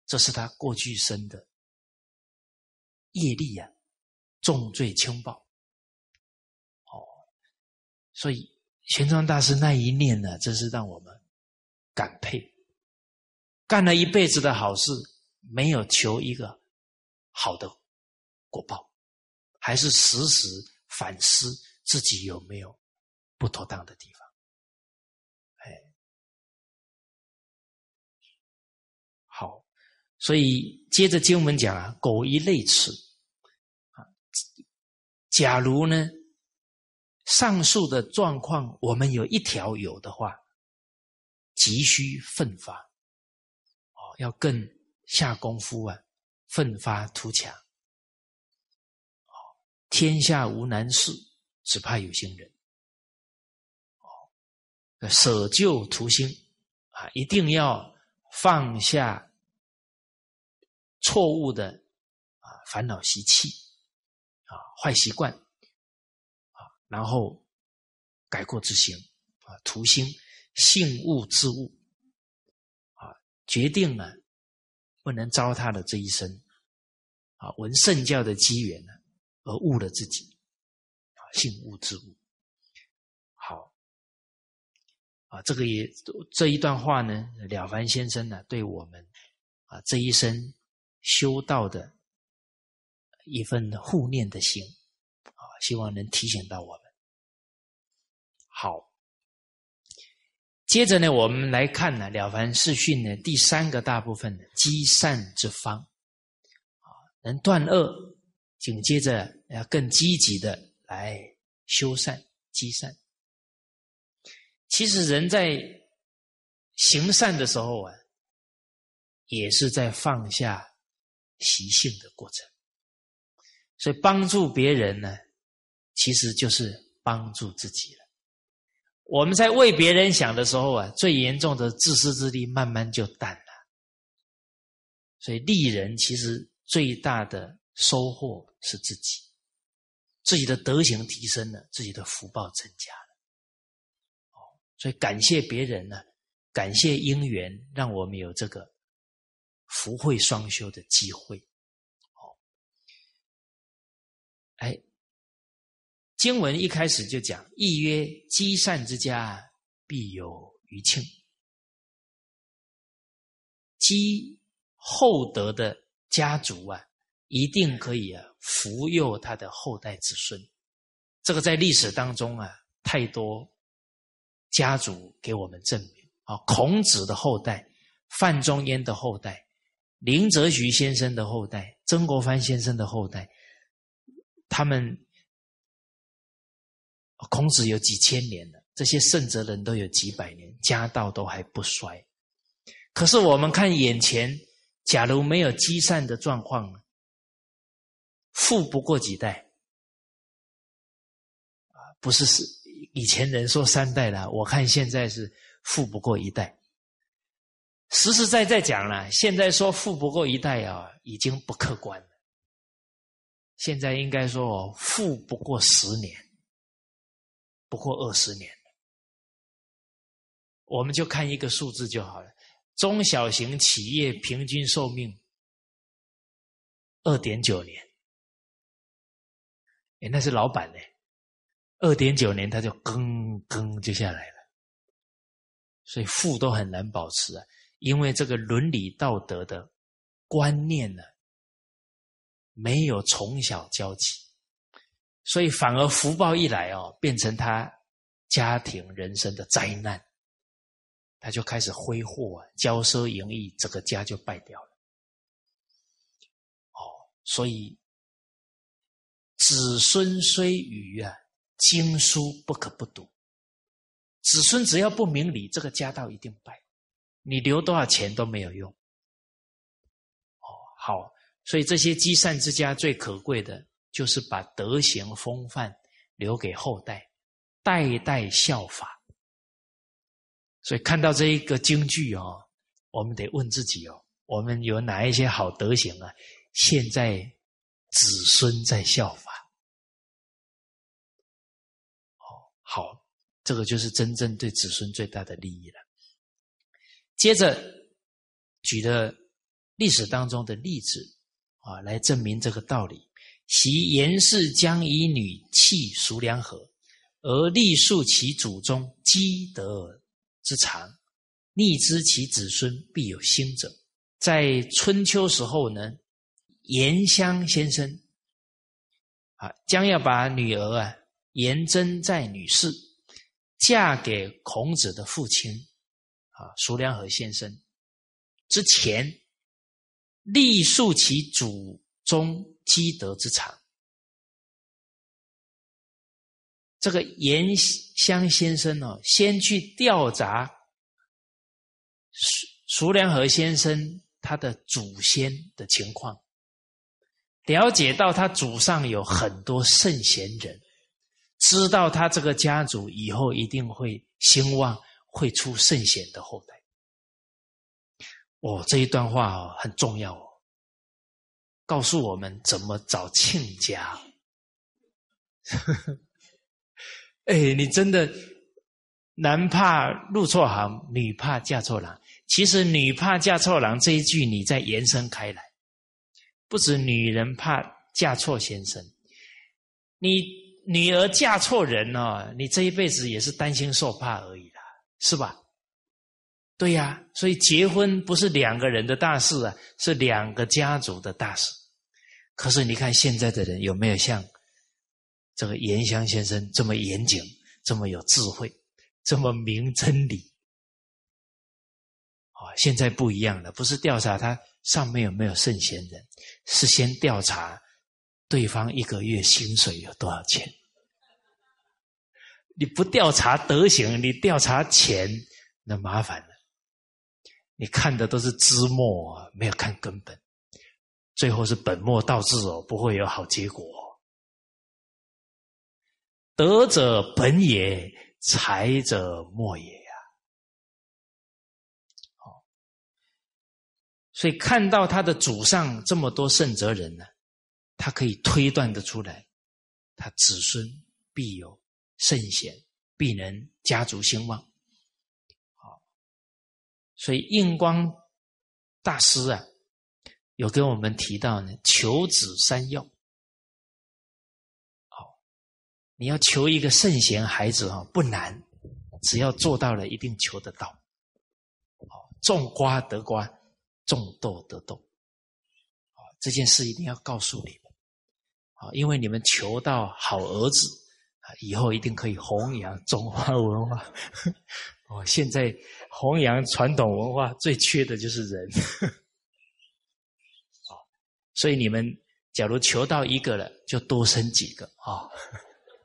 A: 这是他过去生的业力啊，重罪轻报。哦，所以玄奘大师那一念呢，真是让我们感佩，干了一辈子的好事，没有求一个好的果报，还是时时反思自己有没有不妥当的地方。哎好，所以接着经文讲啊，狗一类齿，假如呢，上述的状况我们有一条有的话，急需奋发，哦，要更下功夫啊，奋发图强，天下无难事，只怕有心人，哦，舍旧图新啊，一定要放下。错误的啊烦恼习气啊坏习惯啊，然后改过自新啊图心信物之物啊决定了不能糟蹋了这一生啊闻圣教的机缘呢而误了自己啊信物之物好啊这个也这一段话呢了凡先生呢对我们啊这一生。修道的一份护念的心啊，希望能提醒到我们。好，接着呢，我们来看呢《了凡四训》呢第三个大部分积善之方啊，能断恶，紧接着要更积极的来修善积善。其实人在行善的时候啊，也是在放下。习性的过程，所以帮助别人呢，其实就是帮助自己了。我们在为别人想的时候啊，最严重的自私自利慢慢就淡了。所以利人其实最大的收获是自己，自己的德行提升了，自己的福报增加了。哦，所以感谢别人呢，感谢因缘，让我们有这个。福慧双修的机会，哦，哎，经文一开始就讲：“一曰积善之家，必有余庆。”积厚德的家族啊，一定可以啊，福佑他的后代子孙。这个在历史当中啊，太多家族给我们证明啊，孔子的后代，范仲淹的后代。林则徐先生的后代，曾国藩先生的后代，他们孔子有几千年了，这些圣哲人都有几百年，家道都还不衰。可是我们看眼前，假如没有积善的状况，富不过几代啊！不是是以前人说三代了，我看现在是富不过一代。实实在在讲了，现在说富不过一代啊，已经不客观了。现在应该说富不过十年，不过二十年我们就看一个数字就好了：中小型企业平均寿命二点九年。哎，那是老板呢，二点九年他就更更就下来了，所以富都很难保持啊。因为这个伦理道德的观念呢，没有从小教起，所以反而福报一来哦，变成他家庭人生的灾难，他就开始挥霍啊，骄奢淫逸，这个家就败掉了。哦，所以子孙虽愚啊，经书不可不读。子孙只要不明理，这个家道一定败。你留多少钱都没有用。哦，好，所以这些积善之家最可贵的，就是把德行风范留给后代，代代效法。所以看到这一个京剧哦，我们得问自己哦，我们有哪一些好德行啊？现在子孙在效法。哦，好，这个就是真正对子孙最大的利益了。接着举的历史当中的例子啊，来证明这个道理。其严氏将以女弃叔梁河，而立述其祖宗积德之长，逆知其子孙必有兴者。在春秋时候呢，严香先生啊，将要把女儿啊严真在女士嫁给孔子的父亲啊叔梁河先生之前，立树其祖宗。积德之长，这个严香先生哦，先去调查苏苏良和先生他的祖先的情况，了解到他祖上有很多圣贤人，知道他这个家族以后一定会兴旺，会出圣贤的后代。哦，这一段话哦很重要哦。告诉我们怎么找亲家。哎，你真的男怕入错行，女怕嫁错郎。其实“女怕嫁错郎”这一句，你再延伸开来，不止女人怕嫁错先生，你女儿嫁错人哦，你这一辈子也是担心受怕而已啦，是吧？对呀，所以结婚不是两个人的大事啊，是两个家族的大事。可是你看现在的人有没有像这个严香先生这么严谨、这么有智慧、这么明真理？啊，现在不一样了，不是调查他上面有没有圣贤人，是先调查对方一个月薪水有多少钱。你不调查德行，你调查钱，那麻烦。你看的都是枝末，没有看根本。最后是本末倒置哦，不会有好结果。德者本也，才者末也呀。好，所以看到他的祖上这么多圣哲人呢，他可以推断得出来，他子孙必有圣贤，必能家族兴旺。所以印光大师啊。有跟我们提到呢，求子三要。好，你要求一个圣贤孩子啊，不难，只要做到了，一定求得到。好，种瓜得瓜，种豆得豆。好，这件事一定要告诉你们。好，因为你们求到好儿子啊，以后一定可以弘扬中华文化。哦，现在弘扬传统文化最缺的就是人。所以你们假如求到一个了，就多生几个啊，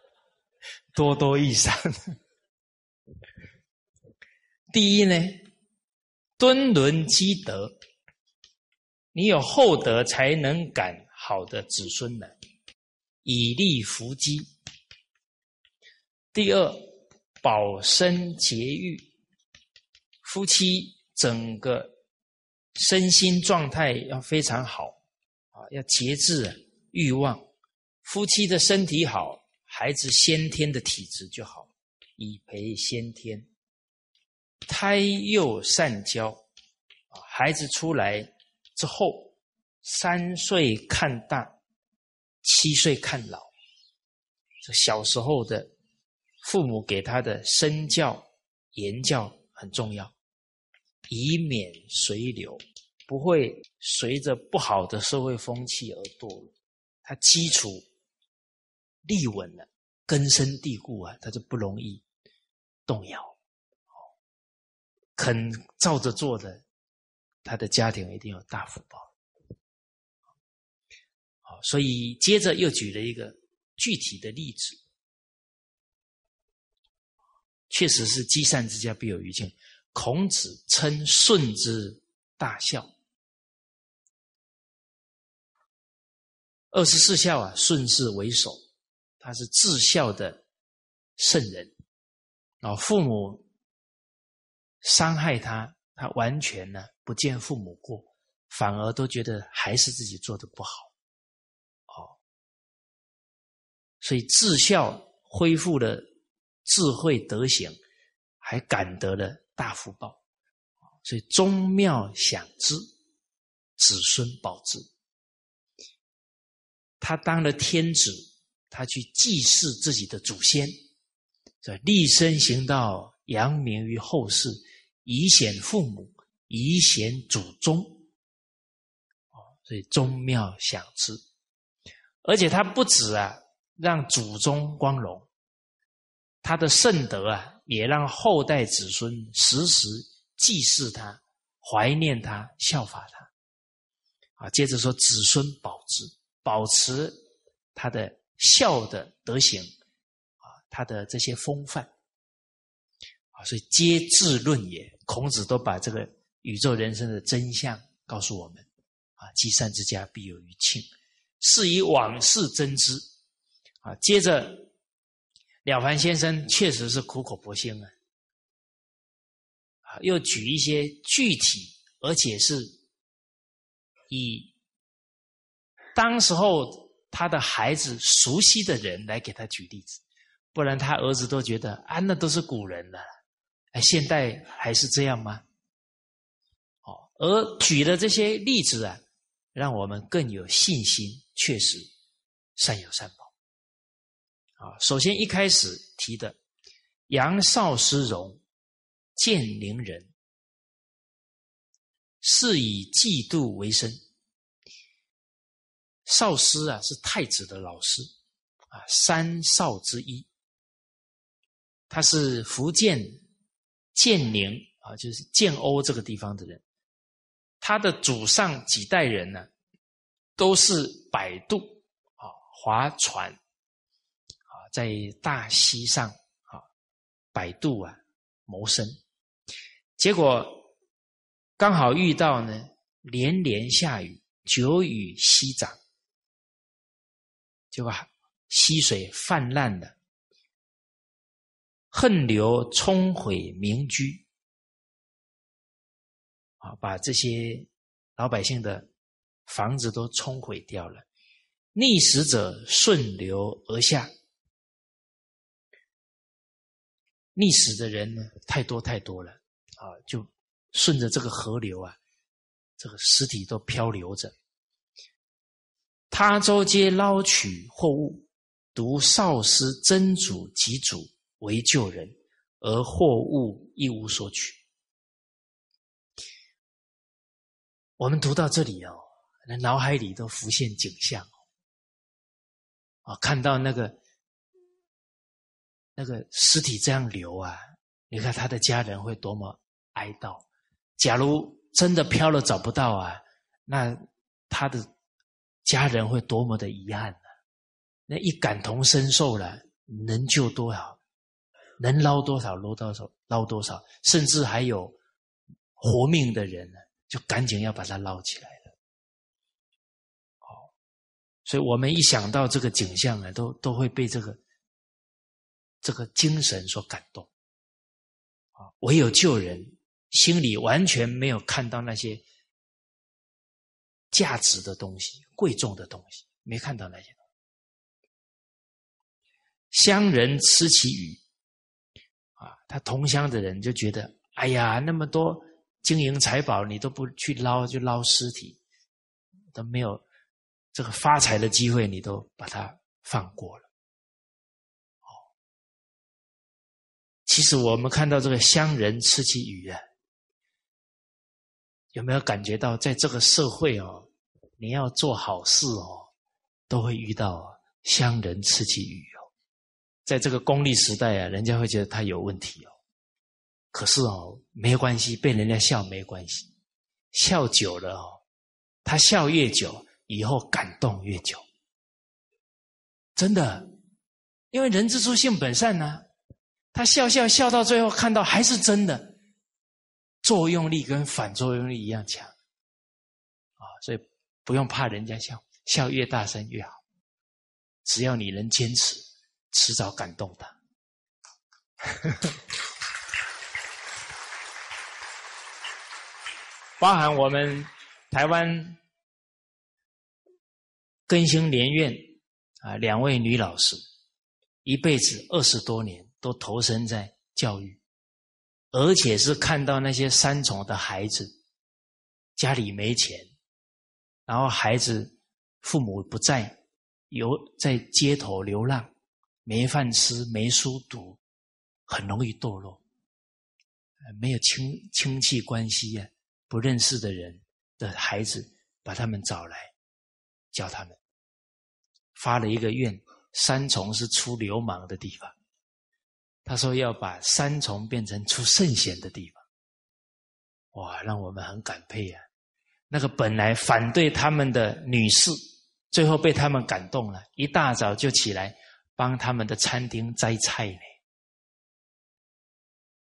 A: 多多益善。第一呢，敦伦积德，你有厚德才能感好的子孙呢，以利福基。第二，保身节欲，夫妻整个身心状态要非常好啊。要节制欲望，夫妻的身体好，孩子先天的体质就好，以培先天。胎幼善教，啊，孩子出来之后，三岁看大，七岁看老。这小时候的父母给他的身教言教很重要，以免随流。不会随着不好的社会风气而堕落，他基础立稳了，根深蒂固啊，他就不容易动摇。肯照着做的，他的家庭一定有大福报。好，所以接着又举了一个具体的例子，确实是积善之家必有余庆。孔子称舜之大孝。二十四孝啊，顺势为首，他是至孝的圣人啊。父母伤害他，他完全呢不见父母过，反而都觉得还是自己做的不好，哦，所以至孝恢复了智慧德行，还感得了大福报，所以宗庙享之，子孙保之。他当了天子，他去祭祀自己的祖先，这立身行道，扬名于后世。以显父母，以显祖宗，哦，所以宗庙享之，而且他不止啊，让祖宗光荣，他的圣德啊，也让后代子孙时时祭祀他，怀念他，效法他。啊，接着说子孙保之，保持他的孝的德行，啊，他的这些风范。啊所以皆自论也，孔子都把这个宇宙人生的真相告诉我们。啊，积善之家必有余庆，是以往事真知。啊，接着了凡先生确实是苦口婆心啊，又举一些具体，而且是以当时候他的孩子熟悉的人来给他举例子，不然他儿子都觉得啊，那都是古人了。哎，现代还是这样吗？哦，而举的这些例子啊，让我们更有信心，确实善有善报。啊，首先一开始提的杨少师荣，建宁人，是以嫉妒为生。少师啊，是太子的老师啊，三少之一，他是福建。建宁啊，就是建瓯这个地方的人，他的祖上几代人呢，都是摆渡啊，划船，在大溪上啊摆渡啊谋生。结果刚好遇到呢，连连下雨，久雨溪涨，就把溪水泛滥了。横流冲毁民居，啊，把这些老百姓的房子都冲毁掉了。溺死者顺流而下，溺死的人呢太多太多了，啊，就顺着这个河流啊，这个尸体都漂流着。他州皆捞取货物，独少师真主及主。为救人，而货物一无所取。我们读到这里哦，那脑海里都浮现景象哦，啊，看到那个那个尸体这样流啊，你看他的家人会多么哀悼。假如真的飘了找不到啊，那他的家人会多么的遗憾呢？那一感同身受了，能救多少？能捞多少捞多少捞多少，甚至还有活命的人呢，就赶紧要把它捞起来了。哦，所以我们一想到这个景象呢，都都会被这个这个精神所感动。啊，唯有救人，心里完全没有看到那些价值的东西、贵重的东西，没看到那些。乡人吃其鱼。啊，他同乡的人就觉得，哎呀，那么多金银财宝，你都不去捞，就捞尸体，都没有这个发财的机会，你都把它放过了。其实我们看到这个乡人吃起鱼啊，有没有感觉到，在这个社会哦，你要做好事哦，都会遇到乡人吃起鱼哦。在这个功利时代啊，人家会觉得他有问题哦。可是哦，没关系，被人家笑没关系，笑久了哦，他笑越久，以后感动越久。真的，因为人之初性本善呢，他笑笑笑到最后，看到还是真的，作用力跟反作用力一样强啊，所以不用怕人家笑，笑越大声越好，只要你能坚持。迟早感动他。包含我们台湾更新联院啊，两位女老师，一辈子二十多年都投身在教育，而且是看到那些三重的孩子家里没钱，然后孩子父母不在，有在街头流浪，没饭吃，没书读，很容易堕落，没有亲亲戚关系呀。不认识的人的孩子，把他们找来，教他们，发了一个愿：三重是出流氓的地方。他说要把三重变成出圣贤的地方。哇，让我们很感佩啊！那个本来反对他们的女士，最后被他们感动了，一大早就起来帮他们的餐厅摘菜呢。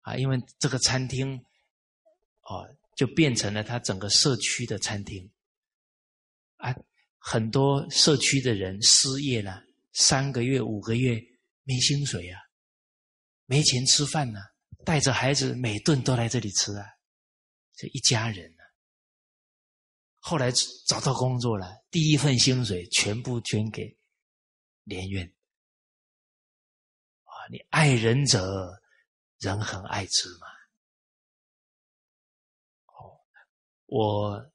A: 啊，因为这个餐厅，哦。就变成了他整个社区的餐厅，啊，很多社区的人失业了，三个月、五个月没薪水啊，没钱吃饭呢，带着孩子每顿都来这里吃啊，这一家人呢，后来找到工作了，第一份薪水全部捐给连院，啊，你爱人者，人很爱之嘛。哦我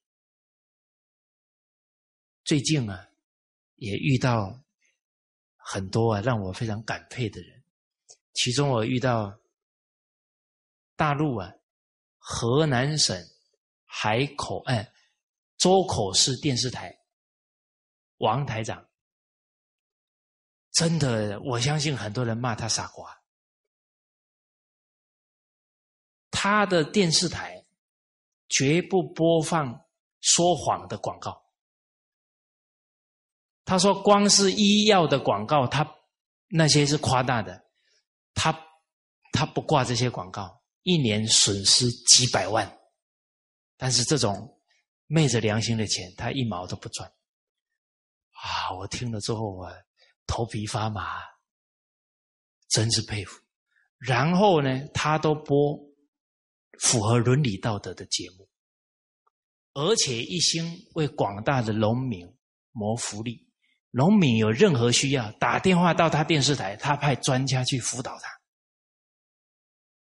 A: 最近啊，也遇到很多啊让我非常感佩的人。其中我遇到大陆啊，河南省海口哎周口市电视台王台长，真的，我相信很多人骂他傻瓜，他的电视台。绝不播放说谎的广告。他说：“光是医药的广告，他那些是夸大的，他他不挂这些广告，一年损失几百万。但是这种昧着良心的钱，他一毛都不赚。”啊！我听了之后，我头皮发麻，真是佩服。然后呢，他都播。符合伦理道德的节目，而且一心为广大的农民谋福利。农民有任何需要，打电话到他电视台，他派专家去辅导他。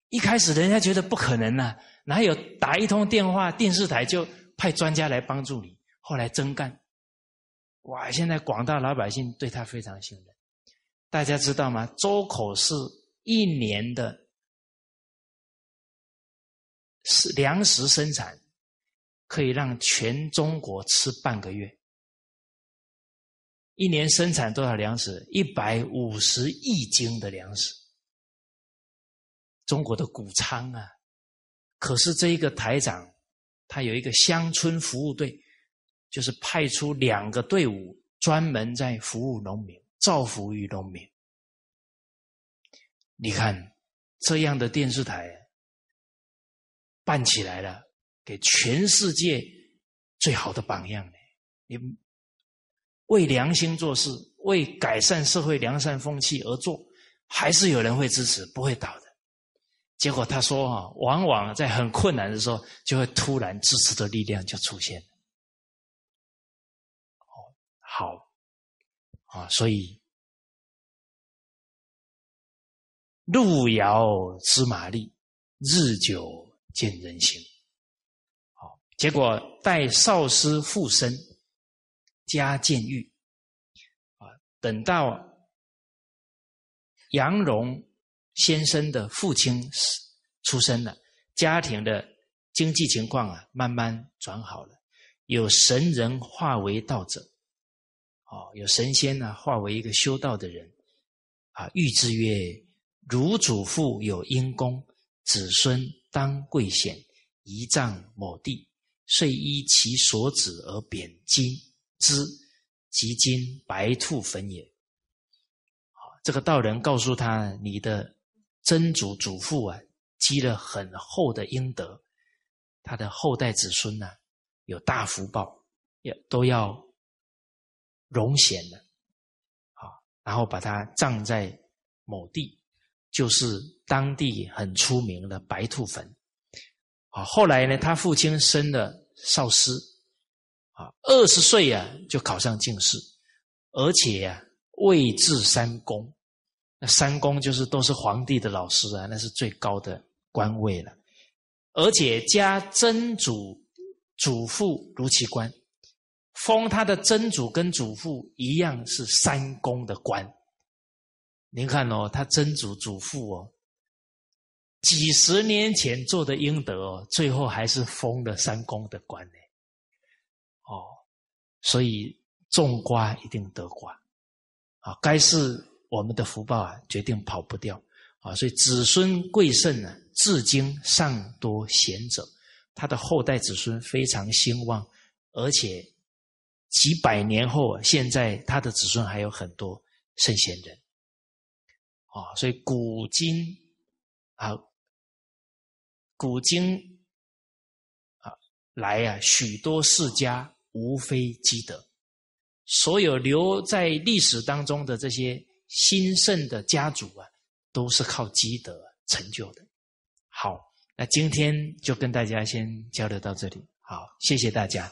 A: 一开始人家觉得不可能呢，哪有打一通电话，电视台就派专家来帮助你？后来真干，哇！现在广大老百姓对他非常信任。大家知道吗？周口是一年的。是粮食生产可以让全中国吃半个月。一年生产多少粮食？一百五十亿斤的粮食。中国的谷仓啊！可是这一个台长，他有一个乡村服务队，就是派出两个队伍，专门在服务农民，造福于农民。你看这样的电视台。办起来了，给全世界最好的榜样呢。你为良心做事，为改善社会良善风气而做，还是有人会支持，不会倒的。结果他说啊，往往在很困难的时候，就会突然支持的力量就出现了。哦，好啊，所以路遥知马力，日久。见人心，好，结果待少师复生，加监狱，啊，等到杨荣先生的父亲出生了，家庭的经济情况啊，慢慢转好了，有神人化为道者，哦，有神仙呢化为一个修道的人，啊，谕之曰：汝祖父有因功，子孙。当贵显，仪仗某地，遂依其所指而贬金之，即今白兔坟也。这个道人告诉他：你的曾祖祖父啊，积了很厚的阴德，他的后代子孙呢，有大福报，也都要荣显的。啊，然后把他葬在某地。就是当地很出名的白兔坟，啊，后来呢，他父亲升了少师，啊，二十岁啊就考上进士，而且啊位至三公，那三公就是都是皇帝的老师啊，那是最高的官位了，而且加曾祖祖父如其官，封他的曾祖跟祖父一样是三公的官。您看哦，他曾祖祖父哦。几十年前做的阴德哦，最后还是封了三公的官呢。所以种瓜一定得瓜，啊，该是我们的福报啊，决定跑不掉啊。所以子孙贵盛呢，至今尚多贤者，他的后代子孙非常兴旺，而且几百年后，现在他的子孙还有很多圣贤人。啊，所以古今啊。古今啊，来啊，许多世家无非积德。所有留在历史当中的这些兴盛的家族啊都是靠积德成就的。好那今天就跟大家先交流到这里。好谢谢大家。